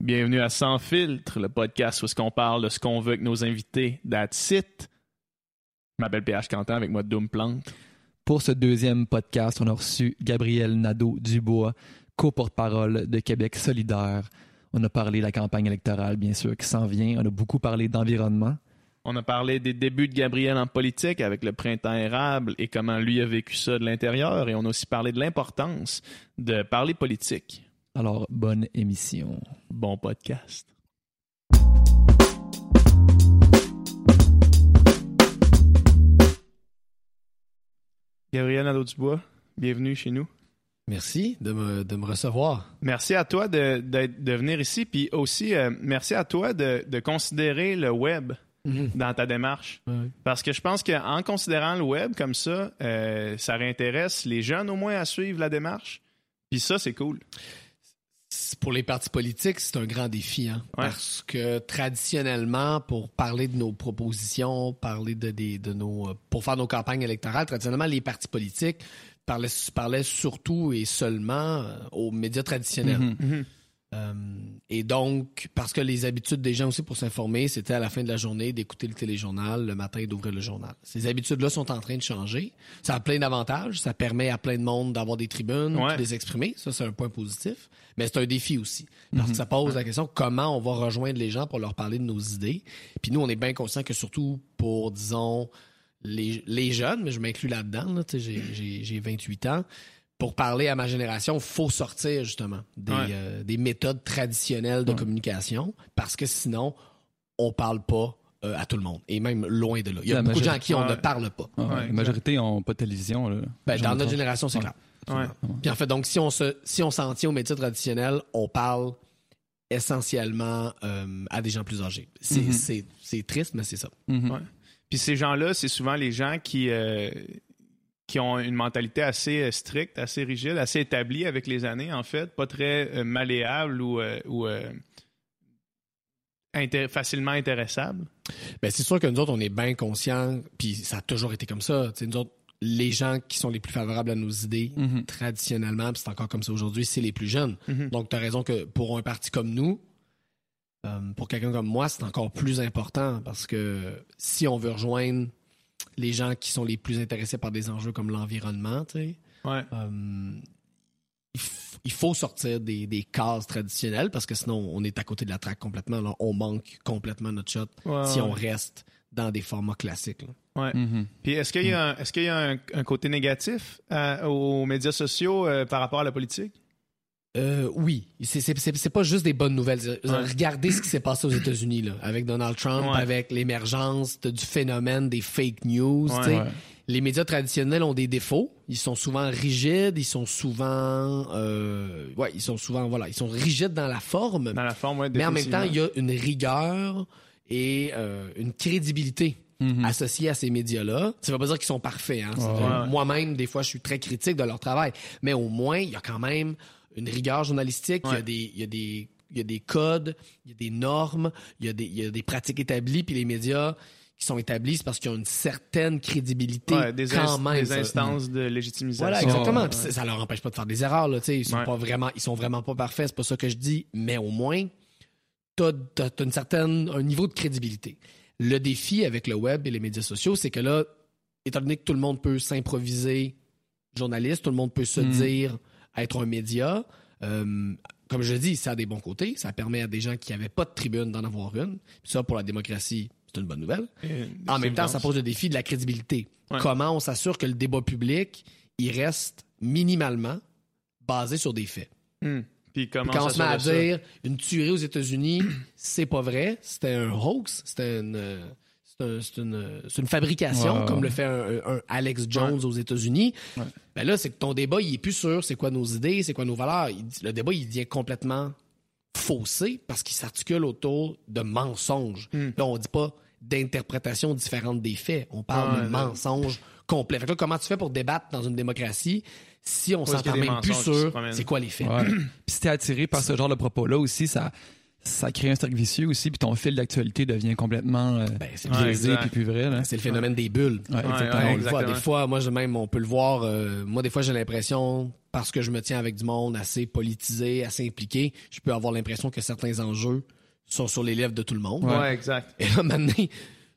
Bienvenue à Sans filtre, le podcast où est-ce qu'on parle de ce qu'on veut avec nos invités. That's it. Je m'appelle PH Quentin avec moi Doom Plante. Pour ce deuxième podcast, on a reçu Gabriel Nadeau-Dubois, co-porte-parole de Québec solidaire. On a parlé de la campagne électorale, bien sûr, qui s'en vient. On a beaucoup parlé d'environnement. On a parlé des débuts de Gabriel en politique avec le printemps érable et comment lui a vécu ça de l'intérieur. Et on a aussi parlé de l'importance de parler politique. Alors, bonne émission. Bon podcast. Gabriel Nadeau-Dubois, bienvenue chez nous. Merci de me, de me recevoir. Merci à toi de, de, de venir ici, puis aussi euh, merci à toi de, de considérer le web dans ta démarche. Ouais. Parce que je pense qu'en considérant le web comme ça, euh, ça réintéresse les jeunes au moins à suivre la démarche. Puis ça, c'est cool. Pour les partis politiques, c'est un grand défi, hein, Ouais. parce que traditionnellement, pour parler de nos propositions, parler de, des- de nos, euh, pour faire nos campagnes électorales, traditionnellement, les partis politiques parlaient, parlaient surtout et seulement euh, aux médias traditionnels. Mhm. Euh, et donc, parce que les habitudes des gens aussi pour s'informer, c'était à la fin de la journée d'écouter le téléjournal le matin d'ouvrir le journal. Ces habitudes-là sont en train de changer. Ça a plein d'avantages. Ça permet à plein de monde d'avoir des tribunes, Ouais. de les exprimer. Ça, c'est un point positif. Mais c'est un défi aussi. Parce que ça pose la question comment on va rejoindre les gens pour leur parler de nos idées? Puis nous, on est bien conscient que surtout pour, disons, les, les jeunes, mais je m'inclus là-dedans, là, j'ai 28 ans, pour parler à ma génération, il faut sortir justement des, Ouais. euh, des méthodes traditionnelles de communication parce que sinon, on parle pas euh, à tout le monde. Et même loin de là. Il y a La beaucoup de gens à qui on ouais. ne parle pas. Ouais, la majorité n'ont pas de télévision. Là. Ben, dans notre génération, c'est Ouais. clair. Ouais. Puis en fait, donc, si on se, si on s'en tient aux métiers traditionnels, on parle essentiellement euh, à des gens plus âgés. C'est Mhm. c'est- c'est triste, mais c'est ça. Mhm. Ouais. Puis ces gens-là, c'est souvent les gens qui, euh, qui ont une mentalité assez euh, stricte, assez rigide, assez établie avec les années, en fait, pas très euh, malléable ou, euh, ou inté- facilement intéressable. Ben, c'est sûr que nous autres, on est bien conscients, puis ça a toujours été comme ça. Tu sais, nous autres, les gens qui sont les plus favorables à nos idées, Mhm. traditionnellement, puis c'est encore comme ça aujourd'hui, c'est les plus jeunes. Mhm. Donc, tu as raison que pour un parti comme nous, euh, pour quelqu'un comme moi, c'est encore plus important parce que si on veut rejoindre les gens qui sont les plus intéressés par des enjeux comme l'environnement, tu sais, Ouais. euh, il, faut sortir des, des cases traditionnelles parce que sinon, on est à côté de la traque complètement. là. On manque complètement notre shot Ouais, si ouais. on reste dans des formats classiques. là. Ouais. Mhm. Puis est-ce qu'il y a, un, est-ce qu'il y a un, un côté négatif euh, aux médias sociaux euh, par rapport à la politique? Euh, oui, c'est- pas juste des bonnes nouvelles. Ouais. Regardez ce qui s'est passé aux États-Unis là, avec Donald Trump, Ouais. avec l'émergence du phénomène des fake news. Ouais. Les médias traditionnels ont des défauts. Ils sont souvent rigides. Ils sont souvent, euh, ouais, ils sont souvent, voilà, ils sont rigides dans la forme. Dans la forme, ouais, Mais en même temps, il y a une rigueur et euh, une crédibilité Mhm. associée à ces médias-là. Ça veut pas dire qu'ils sont parfaits. Hein. Ouais. Moi-même, des fois, je suis très critique de leur travail. Mais au moins, il y a quand même une rigueur journalistique. Il y a des, il y a des, il y a des codes, il y a des normes, il y a des, il y a des pratiques établies. Puis les médias qui sont établis, c'est parce qu'ils ont une certaine crédibilité Ouais, des, quand même. des ça. instances de légitimisation. Voilà, exactement. Puis ouais. ça- leur empêche pas de faire des erreurs. Là, tu sais. ils sont Ouais. pas vraiment, ils sont vraiment pas parfaits. C'est pas ça que je dis. Mais au moins, t'as as, une certaine un niveau de crédibilité. Le défi avec le web et les médias sociaux, c'est que là, étant donné que tout le monde peut s'improviser journaliste, tout le monde peut se Mm. dire être un média. euh, comme je dis, ça a des bons côtés. Ça permet à des gens qui n'avaient pas de tribune d'en avoir une. Puis ça, pour la démocratie, c'est une bonne nouvelle. En même temps, ça pose le défi de la crédibilité. Ouais. Comment on s'assure que le débat public, il reste minimalement basé sur des faits? Hmm. Puis comment Quand on se met à ça? dire une tuerie aux États-Unis, c'est pas vrai, c'était un hoax, c'était une, euh, un- c'est une, fabrication, Ouais, comme le fait un, un Alex Jones aux États-Unis. Ouais. Ben là, c'est que ton débat, il est plus sûr, c'est quoi nos idées, c'est quoi nos valeurs. Il- le débat, il devient complètement faussé parce qu'il s'articule autour de mensonges. Hmm. Là, on dit pas d'interprétations différentes des faits. On parle de mensonges complets. Fait que là, comment tu fais pour débattre dans une démocratie si on s'entend même plus sur promènent? c'est quoi les faits? Ouais. Puis si t'es attiré par ce genre de propos-là aussi, ça, ça crée un cercle vicieux aussi, puis ton fil d'actualité devient complètement euh, Ben, biaisé puis plus vrai. C'est le phénomène des bulles. Ouais, Ouais, exactement. ouais, On le voit. exactement. Des fois, moi, je, même, on peut le voir. euh, moi, des fois, j'ai l'impression, parce que je me tiens avec du monde assez politisé, assez impliqué, je peux avoir l'impression que certains enjeux sont sur les lèvres de tout le monde. Ouais, exact. Et là, maintenant,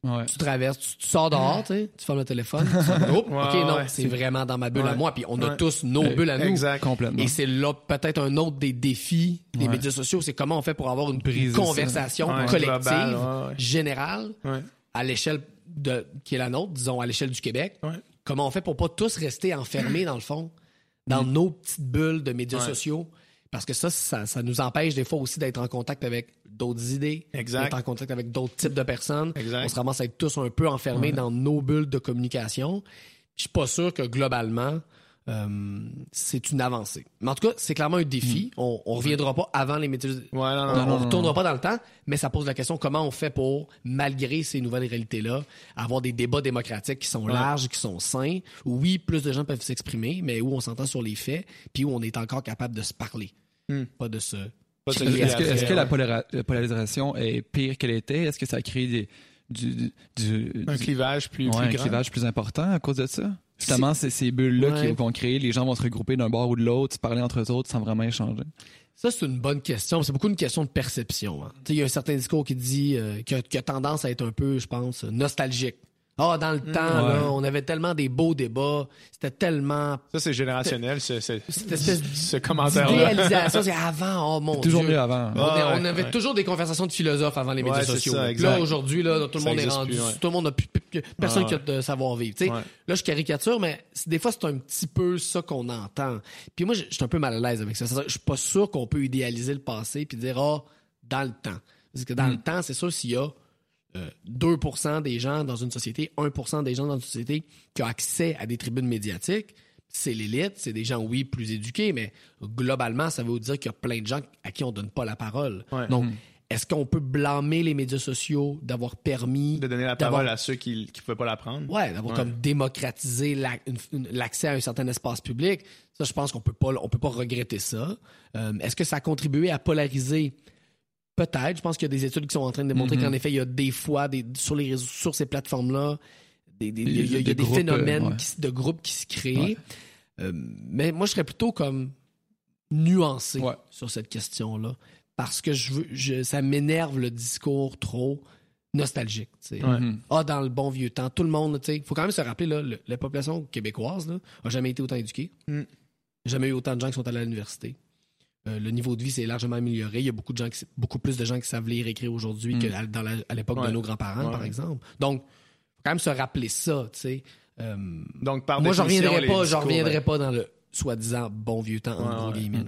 Ouais. tu traverses, tu, tu sors dehors, tu sais, tu fermes le téléphone, tu sors, Oups, Ouais, OK, non, ouais. c'est vraiment dans ma bulle à moi. Puis on a Ouais. tous nos Euh, bulles à nous. Exact. Complètement. Et c'est là peut-être un autre des défis des Ouais. médias sociaux, c'est comment on fait pour avoir une conversation collective, global, ouais, ouais. générale, Ouais. à l'échelle de qui est la nôtre, disons à l'échelle du Québec. Ouais. Comment on fait pour pas tous rester enfermés dans le fond, dans nos petites bulles de médias Ouais. sociaux, parce que ça, ça, ça nous empêche des fois aussi d'être en contact avec d'autres idées, Exact. d'être en contact avec d'autres types de personnes. Exact. On se ramasse à être tous un peu enfermés dans nos bulles de communication. Je suis pas sûr que globalement, euh, c'est une avancée. Mais en tout cas, c'est clairement un défi. On, on reviendra pas avant les. Ouais, non, On, non, on retournera pas dans le temps, mais ça pose la question comment on fait pour, malgré ces nouvelles réalités-là, avoir des débats démocratiques qui sont larges, qui sont sains, où oui, plus de gens peuvent s'exprimer, mais où on s'entend sur les faits, puis où on est encore capable de se parler, Hmm. pas de se. Est-ce que, la, polarisation est pire qu'elle était? Est-ce que ça crée des, du, du, Un du- clivage plus, ouais, plus un grand? clivage plus important à cause de ça? Justement, c'est ces bulles-là Ouais. qui vont créer, les gens vont se regrouper d'un bord ou de l'autre, se parler entre eux autres sans vraiment échanger. Ça, c'est une bonne question. C'est beaucoup une question de perception. hein. Il y a un certain discours qui dit, euh, qui, a, qui a tendance à être un peu, je pense, nostalgique. Ah, dans le temps, Ouais. là, on avait tellement des beaux débats. C'était tellement Ça, c'est générationnel, ce, ce, commentaire-là. d'idéalisation. C'est avant, oh mon Toujours Dieu. mieux avant. On, avait ouais. toujours des conversations de philosophes avant les médias Ouais, sociaux. ça, là, aujourd'hui, là, tout le Ça monde est rendu. plus, ouais. Tout le monde a plus, plus- plus- personne Ouais, qui a de savoir-vivre. Là, je caricature, mais des fois, c'est un petit peu ça qu'on entend. Puis moi, je suis un peu mal à l'aise avec ça. Je suis pas sûr qu'on peut idéaliser le passé puis dire, ah, dans le temps. Parce que dans Mm. le temps, c'est sûr, s'il y a euh, 2% des gens dans une société, 1% des gens dans une société qui ont accès à des tribunes médiatiques, c'est l'élite, c'est des gens, oui, plus éduqués, mais globalement, ça veut dire qu'il y a plein de gens à qui on donne pas la parole. Ouais. Donc, est-ce qu'on peut blâmer les médias sociaux d'avoir permis De donner la parole à ceux qui ne pouvaient pas la prendre? Ouais, d'avoir Ouais. comme démocratisé la- l'accès à un certain espace public. Ça, je pense qu'on peut pas, on peut pas regretter ça. Euh, Est-ce que ça a contribué à polariser? Peut-être. Je pense qu'il y a des études qui sont en train de démontrer Mhm. qu'en effet, il y a des fois, des, sur les réseaux, sur ces plateformes-là, des, des- il y a, il y a Des des groupes, phénomènes ouais. qui s- de groupes qui se créent. Ouais. Euh, mais moi, je serais plutôt comme nuancé Ouais. sur cette question-là. Parce que je veux, je, ça m'énerve le discours trop nostalgique. tu sais. Ouais. Mhm. Ah, dans le bon vieux temps. Tout le monde, tu sais. Il faut quand même se rappeler, là, le- la population québécoise là, a jamais été autant éduquée. Mm. Jamais eu autant de gens qui sont allés à l'université. Euh, le niveau de vie s'est largement amélioré. Il y a beaucoup de gens qui, beaucoup plus de gens qui savent lire et écrire aujourd'hui Mm. qu'à l'époque de nos grands-parents, Ouais. par exemple. Donc, faut quand même se rappeler ça, tu sais. Euh, Donc, par moi, je reviendrai pas, je reviendrai pas dans le soi-disant bon vieux temps, en Ouais, gros ouais. guillemets.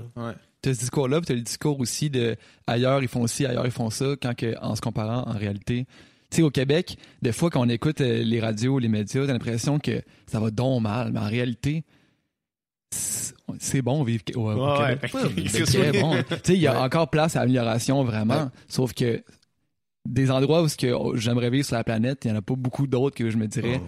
T'as ce discours-là, puis t'as le discours aussi de ailleurs ils font ci, ailleurs ils font ça, quand que, en se comparant en réalité. Tu sais, au Québec, des fois quand on écoute euh, les radios, les médias, t'as l'impression que ça va donc mal, mais en réalité, c'est bon vivre au, au Ouais, Québec. ouais. C'est très sûr. bon. Tu sais, il y a Ouais. encore place à amélioration, vraiment. Ouais. Sauf que des endroits où ce que oh, j'aimerais vivre sur la planète, il n'y en a pas beaucoup d'autres que je me dirais,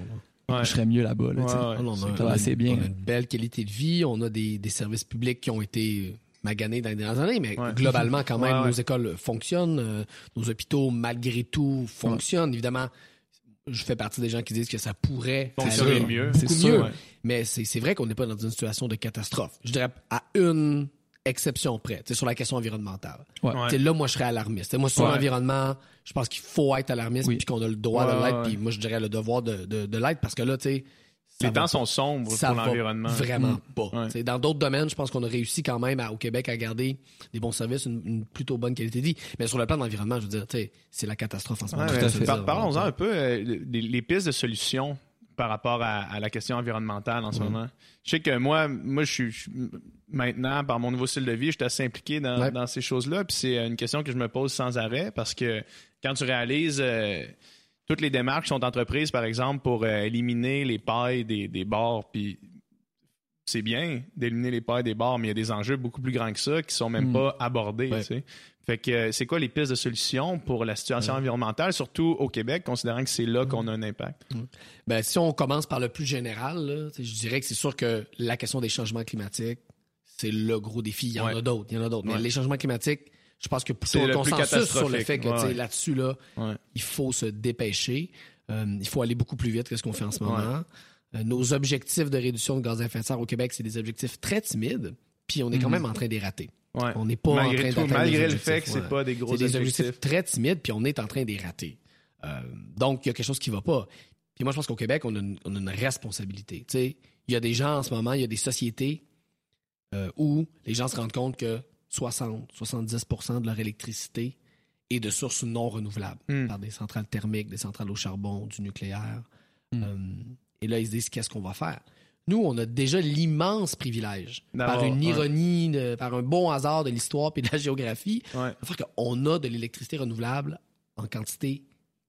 Ouais. je serais mieux là-bas. là. Ouais, ouais. Ah Ça va assez bien. On a une belle qualité de vie, on a des, des services publics qui ont été maganés dans les dernières années, mais Ouais. globalement, quand même, Ouais, ouais. nos écoles fonctionnent, euh, nos hôpitaux, malgré tout, fonctionnent. Évidemment, je fais partie des gens qui disent que ça pourrait Fonctionner aller mieux. beaucoup C'est sûr, mieux. ouais. Mais c'est c'est vrai qu'on n'est pas dans une situation de catastrophe. Je dirais à une exception près, tu sais, sur la question environnementale. Ouais. Ouais. Là, moi, je serais alarmiste. Moi, sur Ouais. l'environnement, je pense qu'il faut être alarmiste Oui. puis qu'on a le droit Ouais, de l'être. ouais, Puis moi, je dirais le devoir de, de, de l'être parce que là, tu sais, Les temps sont sombres ça pour l'environnement. Vraiment Mm. pas. Ouais. Dans d'autres domaines, je pense qu'on a réussi quand même à- au Québec à garder des bons services, une, une plutôt bonne qualité de vie. Mais sur le plan de l'environnement, je veux dire, c'est la catastrophe en ce moment. Ouais, par- Parlons-en un peu euh, les pistes de solutions par rapport à, à la question environnementale en ce moment. Je sais que moi, moi, je suis je suis- maintenant par mon nouveau style de vie, je suis assez impliqué dans, Ouais. dans ces choses-là. Puis c'est une question que je me pose sans arrêt parce que quand tu réalises euh, toutes les démarches sont entreprises, par exemple, pour euh, éliminer les pailles des, des bars, puis c'est bien d'éliminer les pailles des bars, mais il y a des enjeux beaucoup plus grands que ça qui sont même Mm. pas abordés. Ouais. tu sais. Fait que euh, c'est quoi les pistes de solutions pour la situation environnementale, surtout au Québec, considérant que c'est là qu'on a un impact? Ben, si on commence par le plus général, là, je dirais que c'est sûr que la question des changements climatiques, c'est le gros défi. Il y en Ouais. a d'autres, il y en a d'autres. Mais les changements climatiques, Je pense que plutôt le consensus sur le fait que Ouais. là-dessus, là, Ouais. il faut se dépêcher. Euh, il faut aller beaucoup plus vite que ce qu'on fait en ce moment. Euh, nos objectifs de réduction de gaz à effet de serre au Québec, c'est des objectifs très timides, puis on est quand même en train d'y rater. Ouais. On n'est pas en train malgré tout, malgré le fait que c'est pas des gros C'est des objectifs objectifs. très timides, puis on est en train d'y rater. Euh, donc, il y a quelque chose qui va pas. Puis moi, je pense qu'au Québec, on a une, on a une responsabilité. Il y a des gens en ce moment, il y a des sociétés euh, où les gens se rendent compte que 60-70% de leur électricité est de sources non renouvelables, Hmm. par des centrales thermiques, des centrales au charbon, du nucléaire. Hmm. Euh, et là, ils se disent qu'est-ce qu'on va faire? Nous, on a déjà l'immense privilège, par une ouais. ironie, de- par un bon hasard de l'histoire et de la géographie, Ouais. de faire qu'on a de l'électricité renouvelable en quantité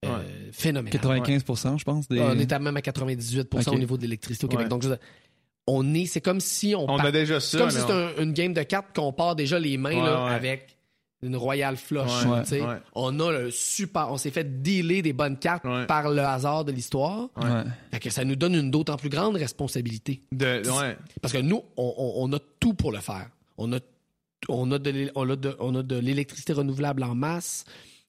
euh, phénoménale. 95% je pense. Des... On est à même à 98 Ok. au niveau de l'électricité au Québec. Donc, on est, c'est comme si on, On part- a déjà c'est ça. comme si mais c'était on- un- une game de cartes qu'on part déjà les mains là, Ouais, ouais. avec une royale flush. Ouais. On a le super, on s'est fait dealer des bonnes cartes Ouais. par le hasard de l'histoire. Ouais. Fait que ça nous donne une d'autant plus grande responsabilité. de- ouais. Parce que nous, on, on- on a tout pour le faire. On a, on a de, l'é- on a de, on a de l'électricité renouvelable en masse.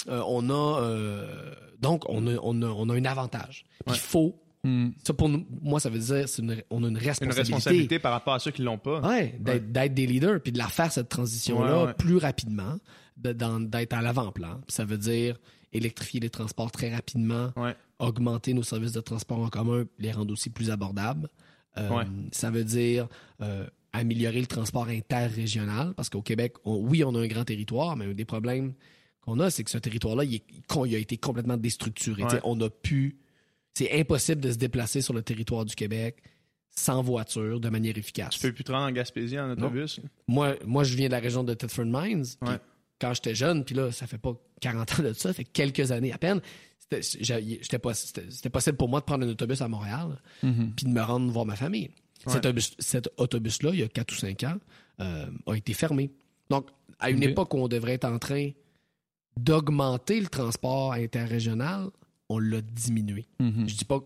Euh, on a euh, donc on a, on a, on a un avantage. Il Ouais. faut Hmm. ça pour nous, moi ça veut dire c'est une, on a une Une responsabilité. responsabilité par rapport à ceux qui l'ont pas. Ouais, d'être, des leaders puis de la faire cette transition là Ouais, ouais. plus rapidement, d'être à l'avant-plan. Ça veut dire électrifier les transports très rapidement, Ouais. augmenter nos services de transport en commun, les rendre aussi plus abordables. Euh, Ouais. Ça veut dire euh, améliorer le transport interrégional parce qu'au Québec, on- oui, on a un grand territoire, mais un des problèmes qu'on a, c'est que ce territoire-là, il, a été complètement déstructuré. Ouais. On a pu. C'est impossible de se déplacer sur le territoire du Québec sans voiture de manière efficace. Tu peux plus te rendre en Gaspésie en autobus. Moi, moi, je viens de la région de Thetford Mines. Ouais. Quand j'étais jeune, puis là, ça fait pas 40 ans de ça, ça fait quelques années à peine. C'était j'ai- j'étais pas- C'était c'était possible pour moi de prendre un autobus à Montréal Mhm. puis de me rendre voir ma famille. Ouais. Cet, autobus- cet autobus-là, il y a 4 ou 5 ans, euh, a été fermé. Donc, à une époque où on devrait être en train d'augmenter le transport interrégional, on l'a diminué. Mhm. Je dis pas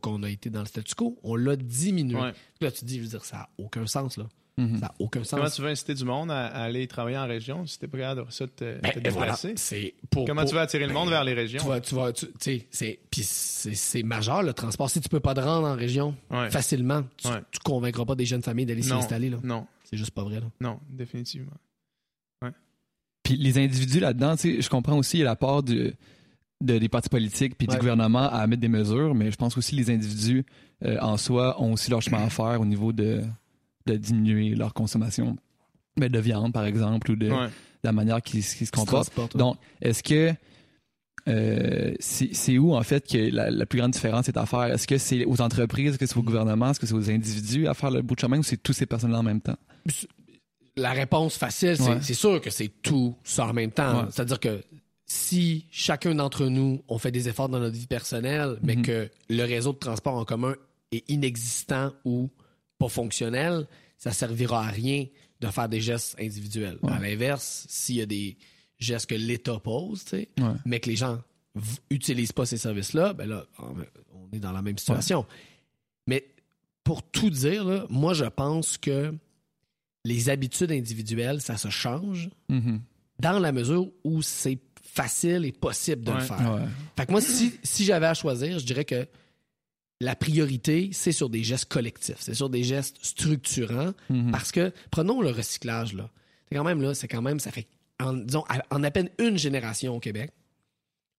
qu'on- a été dans le statu quo, on l'a diminué. Ouais. Là, tu te dis, je veux dire, ça n'a aucun sens, là. Mhm. Ça n'a aucun sens. Comment tu veux inciter du monde à, à aller travailler en région si t'es pas capable de ça de te, Ben, te voilà. déplacer? C'est pour, Comment pour- tu vas attirer le monde vers les régions? Tu vas, tu vas, tu sais, c'est, puis c'est, c'est majeur le transport. Si tu peux pas te rendre en région Ouais. facilement, tu, Ouais. tu convaincras pas des jeunes familles d'aller s'y Non. installer. Là. Non, C'est juste pas vrai. Là. non, définitivement. Puis les individus là-dedans, tu sais, je comprends aussi la part du- de, des partis politiques puis Ouais. du gouvernement à mettre des mesures, mais je pense aussi les individus euh, en soi ont aussi leur chemin à faire au niveau de, de diminuer leur consommation ben, de viande, par exemple, ou de, Ouais. de la manière qu'ils se comportent. ouais. Donc, est-ce que euh, c'est où en fait que la, la plus grande différence est à faire? Est-ce que c'est aux entreprises, est-ce que c'est au gouvernement, est-ce que c'est aux individus à faire le bout de chemin ou c'est toutes ces personnes-là en même temps? La réponse facile, c'est, Ouais. sûr que c'est tout ça en même temps. C'est-à-dire que si chacun d'entre nous, on fait des efforts dans notre vie personnelle, mais Mhm. que le réseau de transport en commun est inexistant ou pas fonctionnel, ça servira à rien de faire des gestes individuels. Ouais. À l'inverse, s'il y a des gestes que l'État pose, Ouais. mais que les gens v- utilisent pas ces services-là, ben là, on est dans la même situation. Mais pour tout dire, là, moi, je pense que les habitudes individuelles, ça se change Mhm. dans la mesure où c'est facile et possible de le faire. Ouais. Fait que moi, si, si j'avais à choisir, je dirais que la priorité, c'est sur des gestes collectifs, c'est sur des gestes structurants, Mhm. parce que, prenons le recyclage, là. C'est quand même, là, c'est quand même, ça fait, en, disons, à- en à peine une génération au Québec,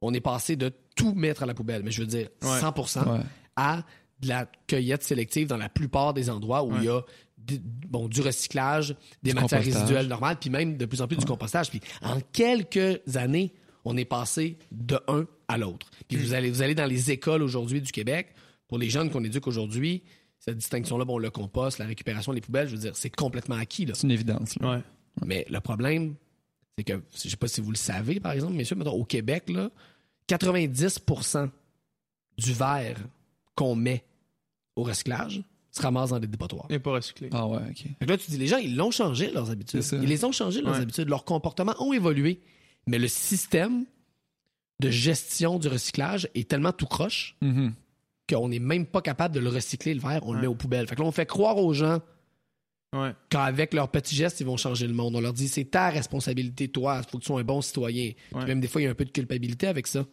on est passé de tout mettre à la poubelle, mais je veux dire Ouais. 100 Ouais. à de la cueillette sélective dans la plupart des endroits où Ouais. il y a du, bon, du recyclage, des Du matières compostage. résiduelles normales, puis même de plus en plus du compostage. Puis en quelques années, on est passé de un à l'autre. Puis vous, allez, vous allez dans les écoles aujourd'hui du Québec, pour les jeunes qu'on éduque aujourd'hui, cette distinction-là, bon, le compost, la récupération des poubelles, je veux dire, c'est complètement acquis. Là. C'est une évidence. là. Ouais. Mais le problème, c'est que, je sais pas si vous le savez, par exemple, messieurs, mettons, au Québec, là, 90% du verre qu'on met au recyclage se ramasse dans des dépotoirs. Il n'est pas recyclé. Ah ouais, ok. Fait que là, tu dis, les gens, ils l'ont changé, leurs habitudes. C'est ça. Ils les ont changé, leurs Ouais. habitudes. Leurs comportements ont évolué. Mais le système de gestion du recyclage est tellement tout croche Mhm. qu'on n'est même pas capable de le recycler, le verre. On le met aux poubelles. Fait que là, on fait croire aux gens Ouais. qu'avec leurs petits gestes, ils vont changer le monde. On leur dit, c'est ta responsabilité, toi, il faut que tu sois un bon citoyen. Puis même des fois, il y a un peu de culpabilité avec ça.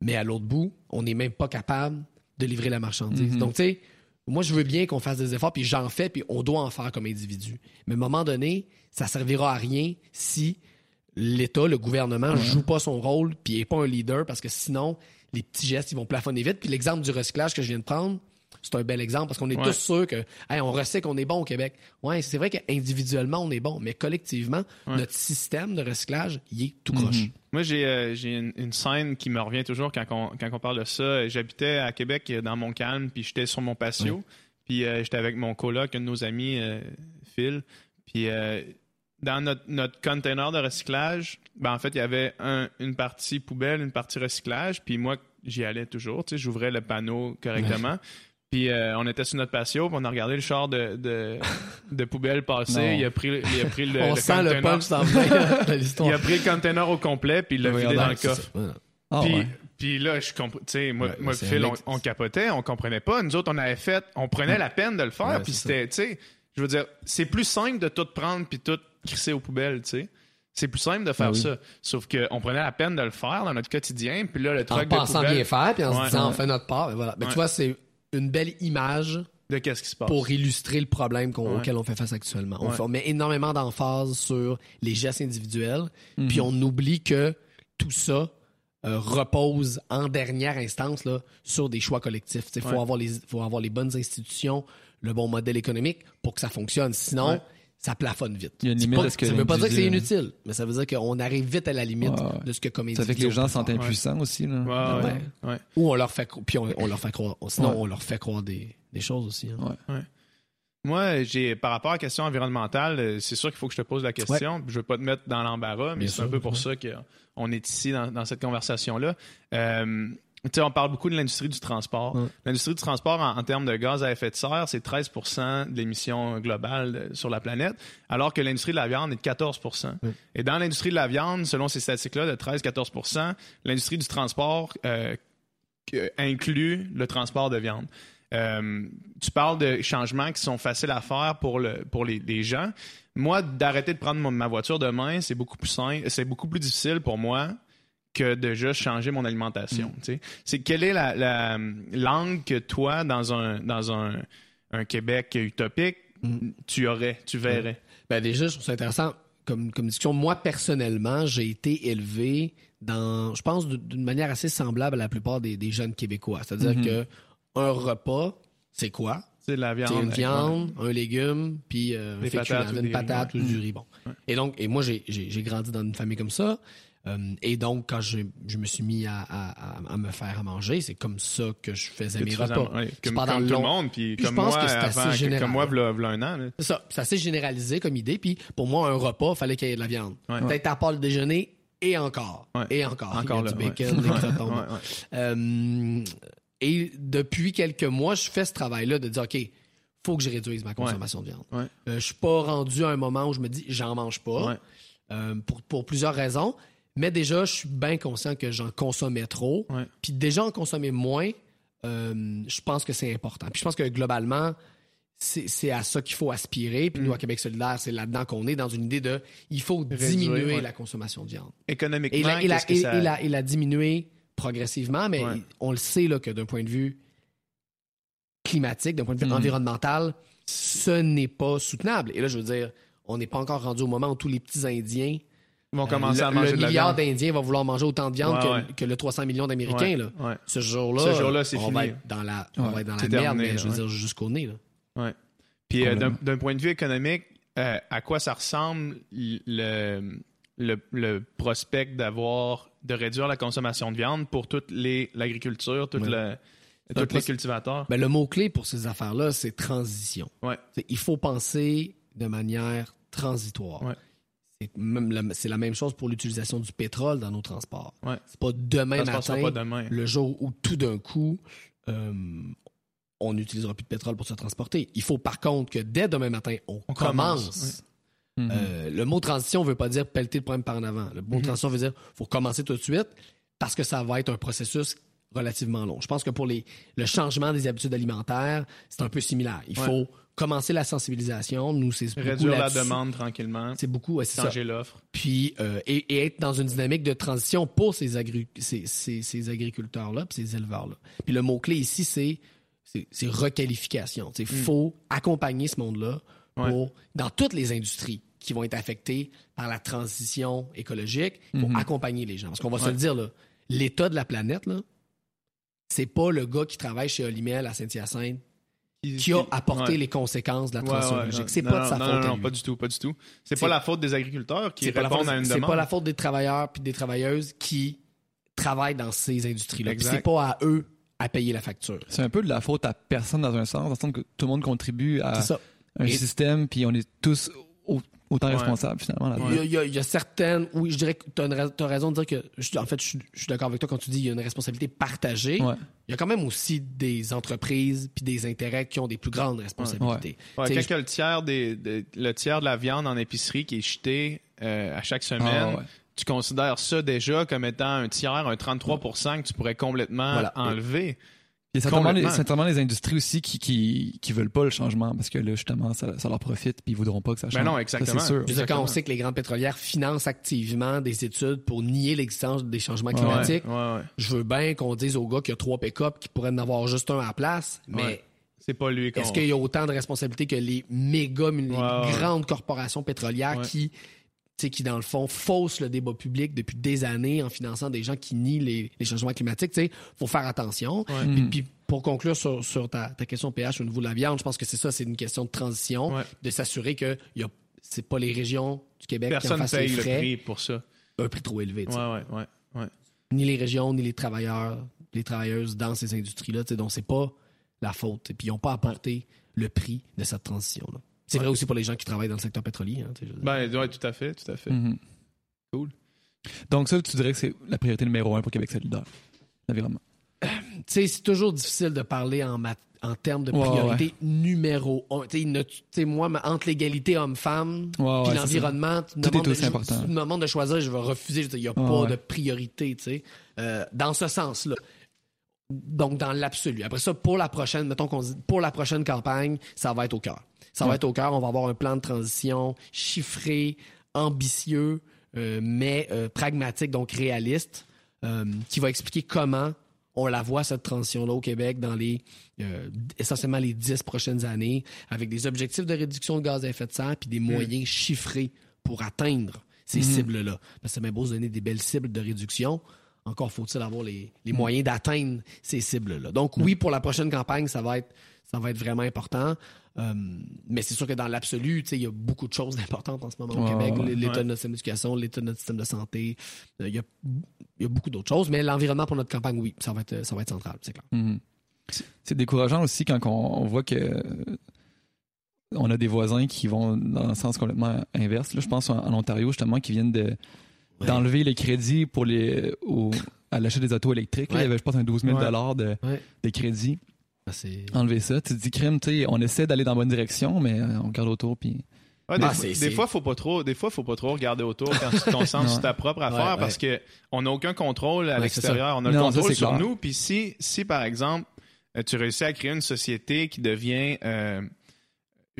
Mais à l'autre bout, on n'est même pas capable de livrer la marchandise. Mhm. Donc, tu sais, moi, je veux bien qu'on fasse des efforts, puis j'en fais, puis on doit en faire comme individu. Mais à un moment donné, ça servira à rien si l'État, le gouvernement, joue pas son rôle, puis n'est pas un leader, parce que sinon, les petits gestes, ils vont plafonner vite. Puis l'exemple du recyclage que je viens de prendre, c'est un bel exemple, parce qu'on est Ouais. tous sûrs que, hey, on recycle, on est bon au Québec. Ouais, c'est vrai qu'individuellement, on est bon, mais collectivement, Ouais. notre système de recyclage, il est tout croche. Mhm. Moi, j'ai euh, une, une scène qui me revient toujours quand on, quand on parle de ça. J'habitais à Québec euh, dans Montcalm, puis j'étais sur mon patio. Puis euh, j'étais avec mon coloc, un de nos amis, euh, Phil. Puis dans notre, notre container de recyclage, ben, en fait, il y avait un- une partie poubelle, une partie recyclage. Puis moi, j'y allais toujours. Tu sais, j'ouvrais le panneau correctement. Puis euh, on était sur notre patio, puis on a regardé le char de, de, de poubelle passer. Il a pris, il a pris le, on le sent le container. punch Il a pris le container au complet, puis il l'a Ouais, vidé dans le coffre. Ah, puis, ouais. puis là, je comprends. Tu sais, moi, Ouais, moi Phil, on, capotait, on comprenait pas. Nous autres, on avait fait, on prenait la peine de le faire, Ouais, puis c'est c'était, tu sais, je veux dire, c'est plus simple de tout prendre puis tout crisser aux poubelles, tu sais. C'est plus simple de faire Ah oui. ça. Sauf qu'on prenait la peine de le faire dans notre quotidien, puis là, le En truc de pensant poubelle, bien faire, puis en Ouais. se disant, on fait notre part. ben voilà. Ben, Ouais. Tu vois, c'est une belle image de qu'est-ce qui se passe. pour illustrer le problème Ouais. auquel on fait face actuellement. On, Ouais. fait- on met énormément d'emphase sur les gestes individuels, Mhm. puis on oublie que tout ça euh, repose en dernière instance là, sur des choix collectifs. Il faut Ouais. avoir, les, faut avoir les bonnes institutions, le bon modèle économique pour que ça fonctionne. Sinon. Ça plafonne vite. Il y a une limite pas- à ce que ça veut pas dire que c'est inutile, mais ça veut dire qu'on arrive vite à la limite Ouais, ouais. de ce que comme Ça fait que les gens faire. impuissants aussi. Là. Ouais, ouais, Ouais. ouais. Ou on leur fait puis on, on leur fait croire. Sinon, Ouais. on leur fait croire des, des choses aussi. hein. Ouais. Moi, j'ai par rapport à la question environnementale, euh, c'est sûr qu'il faut que je te pose la question. Je veux pas te mettre dans l'embarras, mais c'est un peu pour ouais. ça qu'on est ici dans, dans cette conversation-là. Euh, on parle beaucoup de l'industrie du transport. Ouais. L'industrie du transport, en, en termes de gaz à effet de serre, c'est 13% de l'émission globale euh, sur la planète, alors que l'industrie de la viande est de 14 Ouais. Et dans l'industrie de la viande, selon ces statistiques-là, de 13-14% l'industrie du transport euh, inclut le transport de viande. Euh, tu parles de changements qui sont faciles à faire pour, le, pour les, les gens. Moi, d'arrêter de prendre ma voiture demain, c'est beaucoup plus simple, c'est beaucoup plus difficile pour moi que de juste changer mon alimentation. sais. C'est quelle est la, la langue que toi, dans un dans un, un Québec utopique, Mm. tu aurais, tu verrais? Ben déjà, je trouve ça intéressant comme, comme discussion. Moi, personnellement, j'ai été élevé dans, je pense, d'une manière assez semblable à la plupart des, des jeunes Québécois. C'est-à-dire Mhm. que un repas, c'est quoi? C'est de la viande. C'est une viande, un légume, puis euh, un féculent, une patate ou du riz. Bon. Et donc, et moi, j'ai grandi dans une famille comme ça. Euh, et donc, quand je, je me suis mis à, à- me faire à manger, c'est comme ça que je faisais que mes repas. ouais, comme, pas dans comme tout le monde, puis Puis je comme pense moi, que c'est assez avant, général. comme moi, v'là, v'là un an. C'est ça. C'est assez généralisé comme idée. Puis pour moi, un repas, il fallait qu'il y ait de la viande. Ouais. Peut-être à part le déjeuner et encore. Ouais. Et encore. Encore Il là, du bacon, des crotons. Euh, et depuis quelques mois, je fais ce travail-là de dire, OK, faut que je réduise ma consommation de viande. Euh, je suis pas rendu à un moment où je me dis, j'en mange pas. Euh, pour, pour plusieurs raisons. Mais déjà, je suis bien conscient que j'en consommais trop. Ouais. Puis déjà en consommer moins, euh, je pense que c'est important. Puis je pense que globalement, c'est à ça qu'il faut aspirer. Puis nous, à Québec solidaire, c'est là-dedans qu'on est, dans une idée de il faut Réduire, diminuer ouais. la consommation de viande. Économiquement, Et la, et la- qu'est-ce que et- ça- et la- et la diminuer progressivement, mais Ouais. on le sait là, que d'un point de vue climatique, d'un point de vue Mhm. environnemental, ce n'est pas soutenable. Et là, je veux dire, on n'est pas encore rendu au moment où tous les petits Indiens vont euh, le, à manger le de la milliard d'Indiens va vouloir manger autant de viande Ouais, que, ouais. que le 300 millions d'Américains. Là. ouais. Ce jour-là, Ce jour-là, c'est on fini. va être dans la, on va être dans la merde, mais je veux dire jusqu'au nez. Là. Puis euh, d'un point de vue économique, euh, à quoi ça ressemble le, le, le prospect d'avoir de réduire la consommation de viande pour toute les l'agriculture, toute tous les cultivateurs? Ben, le mot-clé pour ces affaires-là, c'est transition. Il faut penser de manière transitoire. C'est la, même chose pour l'utilisation du pétrole dans nos transports. Ouais. C'est pas demain matin, pas demain. le jour où tout d'un coup, euh, on n'utilisera plus de pétrole pour se transporter. Il faut par contre que dès demain matin, on, On commence. commence, Mhm. Euh, le mot transition veut pas dire pelleter le problème par en avant. Le mot Mhm. transition veut dire faut commencer tout de suite parce que ça va être un processus relativement long. Je pense que pour les, le changement des habitudes alimentaires, c'est un peu similaire. Il Ouais. faut commencer la sensibilisation. Nous, c'est beaucoup Réduire la demande tranquillement, C'est beaucoup, ouais, c'est ça. changer l'offre. Puis, euh, et, et être dans une dynamique de transition pour ces, agri- ces, ces- ces agriculteurs-là, puis ces éleveurs-là. Puis le mot-clé ici, c'est, c'est, requalification. Il faut accompagner ce monde-là pour, dans toutes les industries qui vont être affectées par la transition écologique, il faut accompagner les gens. Parce qu'on va se le dire, là, l'état de la planète, là, c'est pas le gars qui travaille chez Olimel à Saint-Hyacinthe qui a apporté Ouais. les conséquences de la transition ouais, écologique. C'est non, pas de sa non, faute. Non, non, pas du tout, pas du tout. C'est C'est- pas la faute des agriculteurs qui C'est répondent faute- à une C'est demande. pas la faute des travailleurs puis des travailleuses qui travaillent dans ces industries-là. C'est pas à eux à payer la facture. C'est un peu de la faute à personne dans un sens, dans le sens que tout le monde contribue à C'est un Et- système, puis on est tous au- autant Ouais. responsables finalement. Il, y a, il y a- il y a certaines. Oui, je dirais que tu as, raison de dire que. je- en fait, je, suis- je suis d'accord avec toi quand tu dis qu'il y a une responsabilité partagée. Ouais. Il y a quand même aussi des entreprises puis des intérêts qui ont des plus grandes responsabilités. Quand je- a le tiers, des, des- le tiers de la viande en épicerie qui est jeté euh, à chaque semaine, Ah, ouais. tu considères ça déjà comme étant un tiers, un 33% que tu pourrais complètement Voilà. enlever. Il y a certainement les, Complètement. certainement les industries aussi qui, qui, qui veulent pas le changement parce que là, justement, ça, ça leur profite puis ils voudront pas que ça change. Ben non, Ça, exactement. c'est sûr. Quand on sait que les grandes pétrolières financent activement des études pour nier l'existence des changements climatiques, Ouais, ouais. je veux bien qu'on dise aux gars qu'il y a trois pick-up qui pourraient en avoir juste un à la place, mais Ouais. C'est pas lui qu'on... est-ce qu'il y a autant de responsabilités que les méga, les Ouais, ouais. grandes corporations pétrolières Ouais. qui, qui, dans le fond, faussent le débat public depuis des années en finançant des gens qui nient les, les changements climatiques? Sais, faut faire attention. Ouais. Puis, puis pour conclure sur, sur ta, ta question PH au niveau de la viande, je pense que c'est ça, c'est une question de transition, Ouais. de s'assurer que il a c'est pas les régions du Québec qui en fassent les le prix pour ça. un prix trop élevé. Ouais. Ni les régions, ni les travailleurs, les travailleuses dans ces industries-là. Donc, c'est pas la faute. Et puis, ils n'ont pas apporté le prix de cette transition-là. C'est vrai aussi pour les gens qui travaillent dans le secteur pétrolier. hein. Ben, ouais, tout à fait, tout à fait. Mhm. Cool. Donc ça, tu dirais que c'est la priorité numéro un pour Québec solidaire, l'environnement. Tu sais, c'est toujours difficile de parler en, mat- en termes de Ouais, priorité numéro un. Tu sais, ne- tu sais, moi, entre l'égalité homme-femme Ouais, ouais, puis c'est l'environnement, tu me Tout est demandes de- choisir, je vais refuser. Il n'y a Ouais, pas ouais. de priorité, tu sais, euh, dans ce sens-là. Donc, dans l'absolu. Après ça, pour la prochaine, mettons qu'on dit, pour la prochaine campagne, ça va être au cœur. Ça va être au cœur. On va avoir un plan de transition chiffré, ambitieux, euh, mais euh, pragmatique, donc réaliste, euh, qui va expliquer comment on la voit, cette transition-là au Québec, dans les essentiellement les dix prochaines années, avec des objectifs de réduction de gaz à effet de serre puis des moyens chiffrés pour atteindre ces cibles-là. Parce que c'est bien beau se donner des belles cibles de réduction. Encore faut-il avoir les, les moyens d'atteindre ces cibles-là. Donc oui, pour la prochaine campagne, ça va être, ça va être vraiment important. Euh, mais c'est sûr que dans l'absolu, il y a beaucoup de choses importantes en ce moment au Québec. L'état ouais. de notre système d'éducation, l'état de notre système de santé. Euh, Il y, a, il y a beaucoup d'autres choses. Mais l'environnement pour notre campagne, oui, ça va être, ça va être central, c'est clair. Mhm. C'est décourageant aussi quand on, on voit que euh, on a des voisins qui vont dans un sens complètement inverse. Là, je pense en, en Ontario justement qui viennent de Ouais. d'enlever les crédits pour les au- à l'achat des autos électriques. Là. Il y avait je pense un 12 000 Ouais. de, Ouais. de crédits. Ah. Enlever ça, tu te dis crime, tu sais, on essaie d'aller dans la bonne direction, mais euh, on regarde autour puis Ouais, des, Ah, fois, des fois, faut pas trop, des fois, faut pas trop regarder autour quand tu te concentres sur ta propre affaire Ouais, parce que on n'a aucun contrôle à l'extérieur. On a le Non, contrôle sur clair. nous. Puis si, si par exemple, euh, tu réussis à créer une société qui devient euh,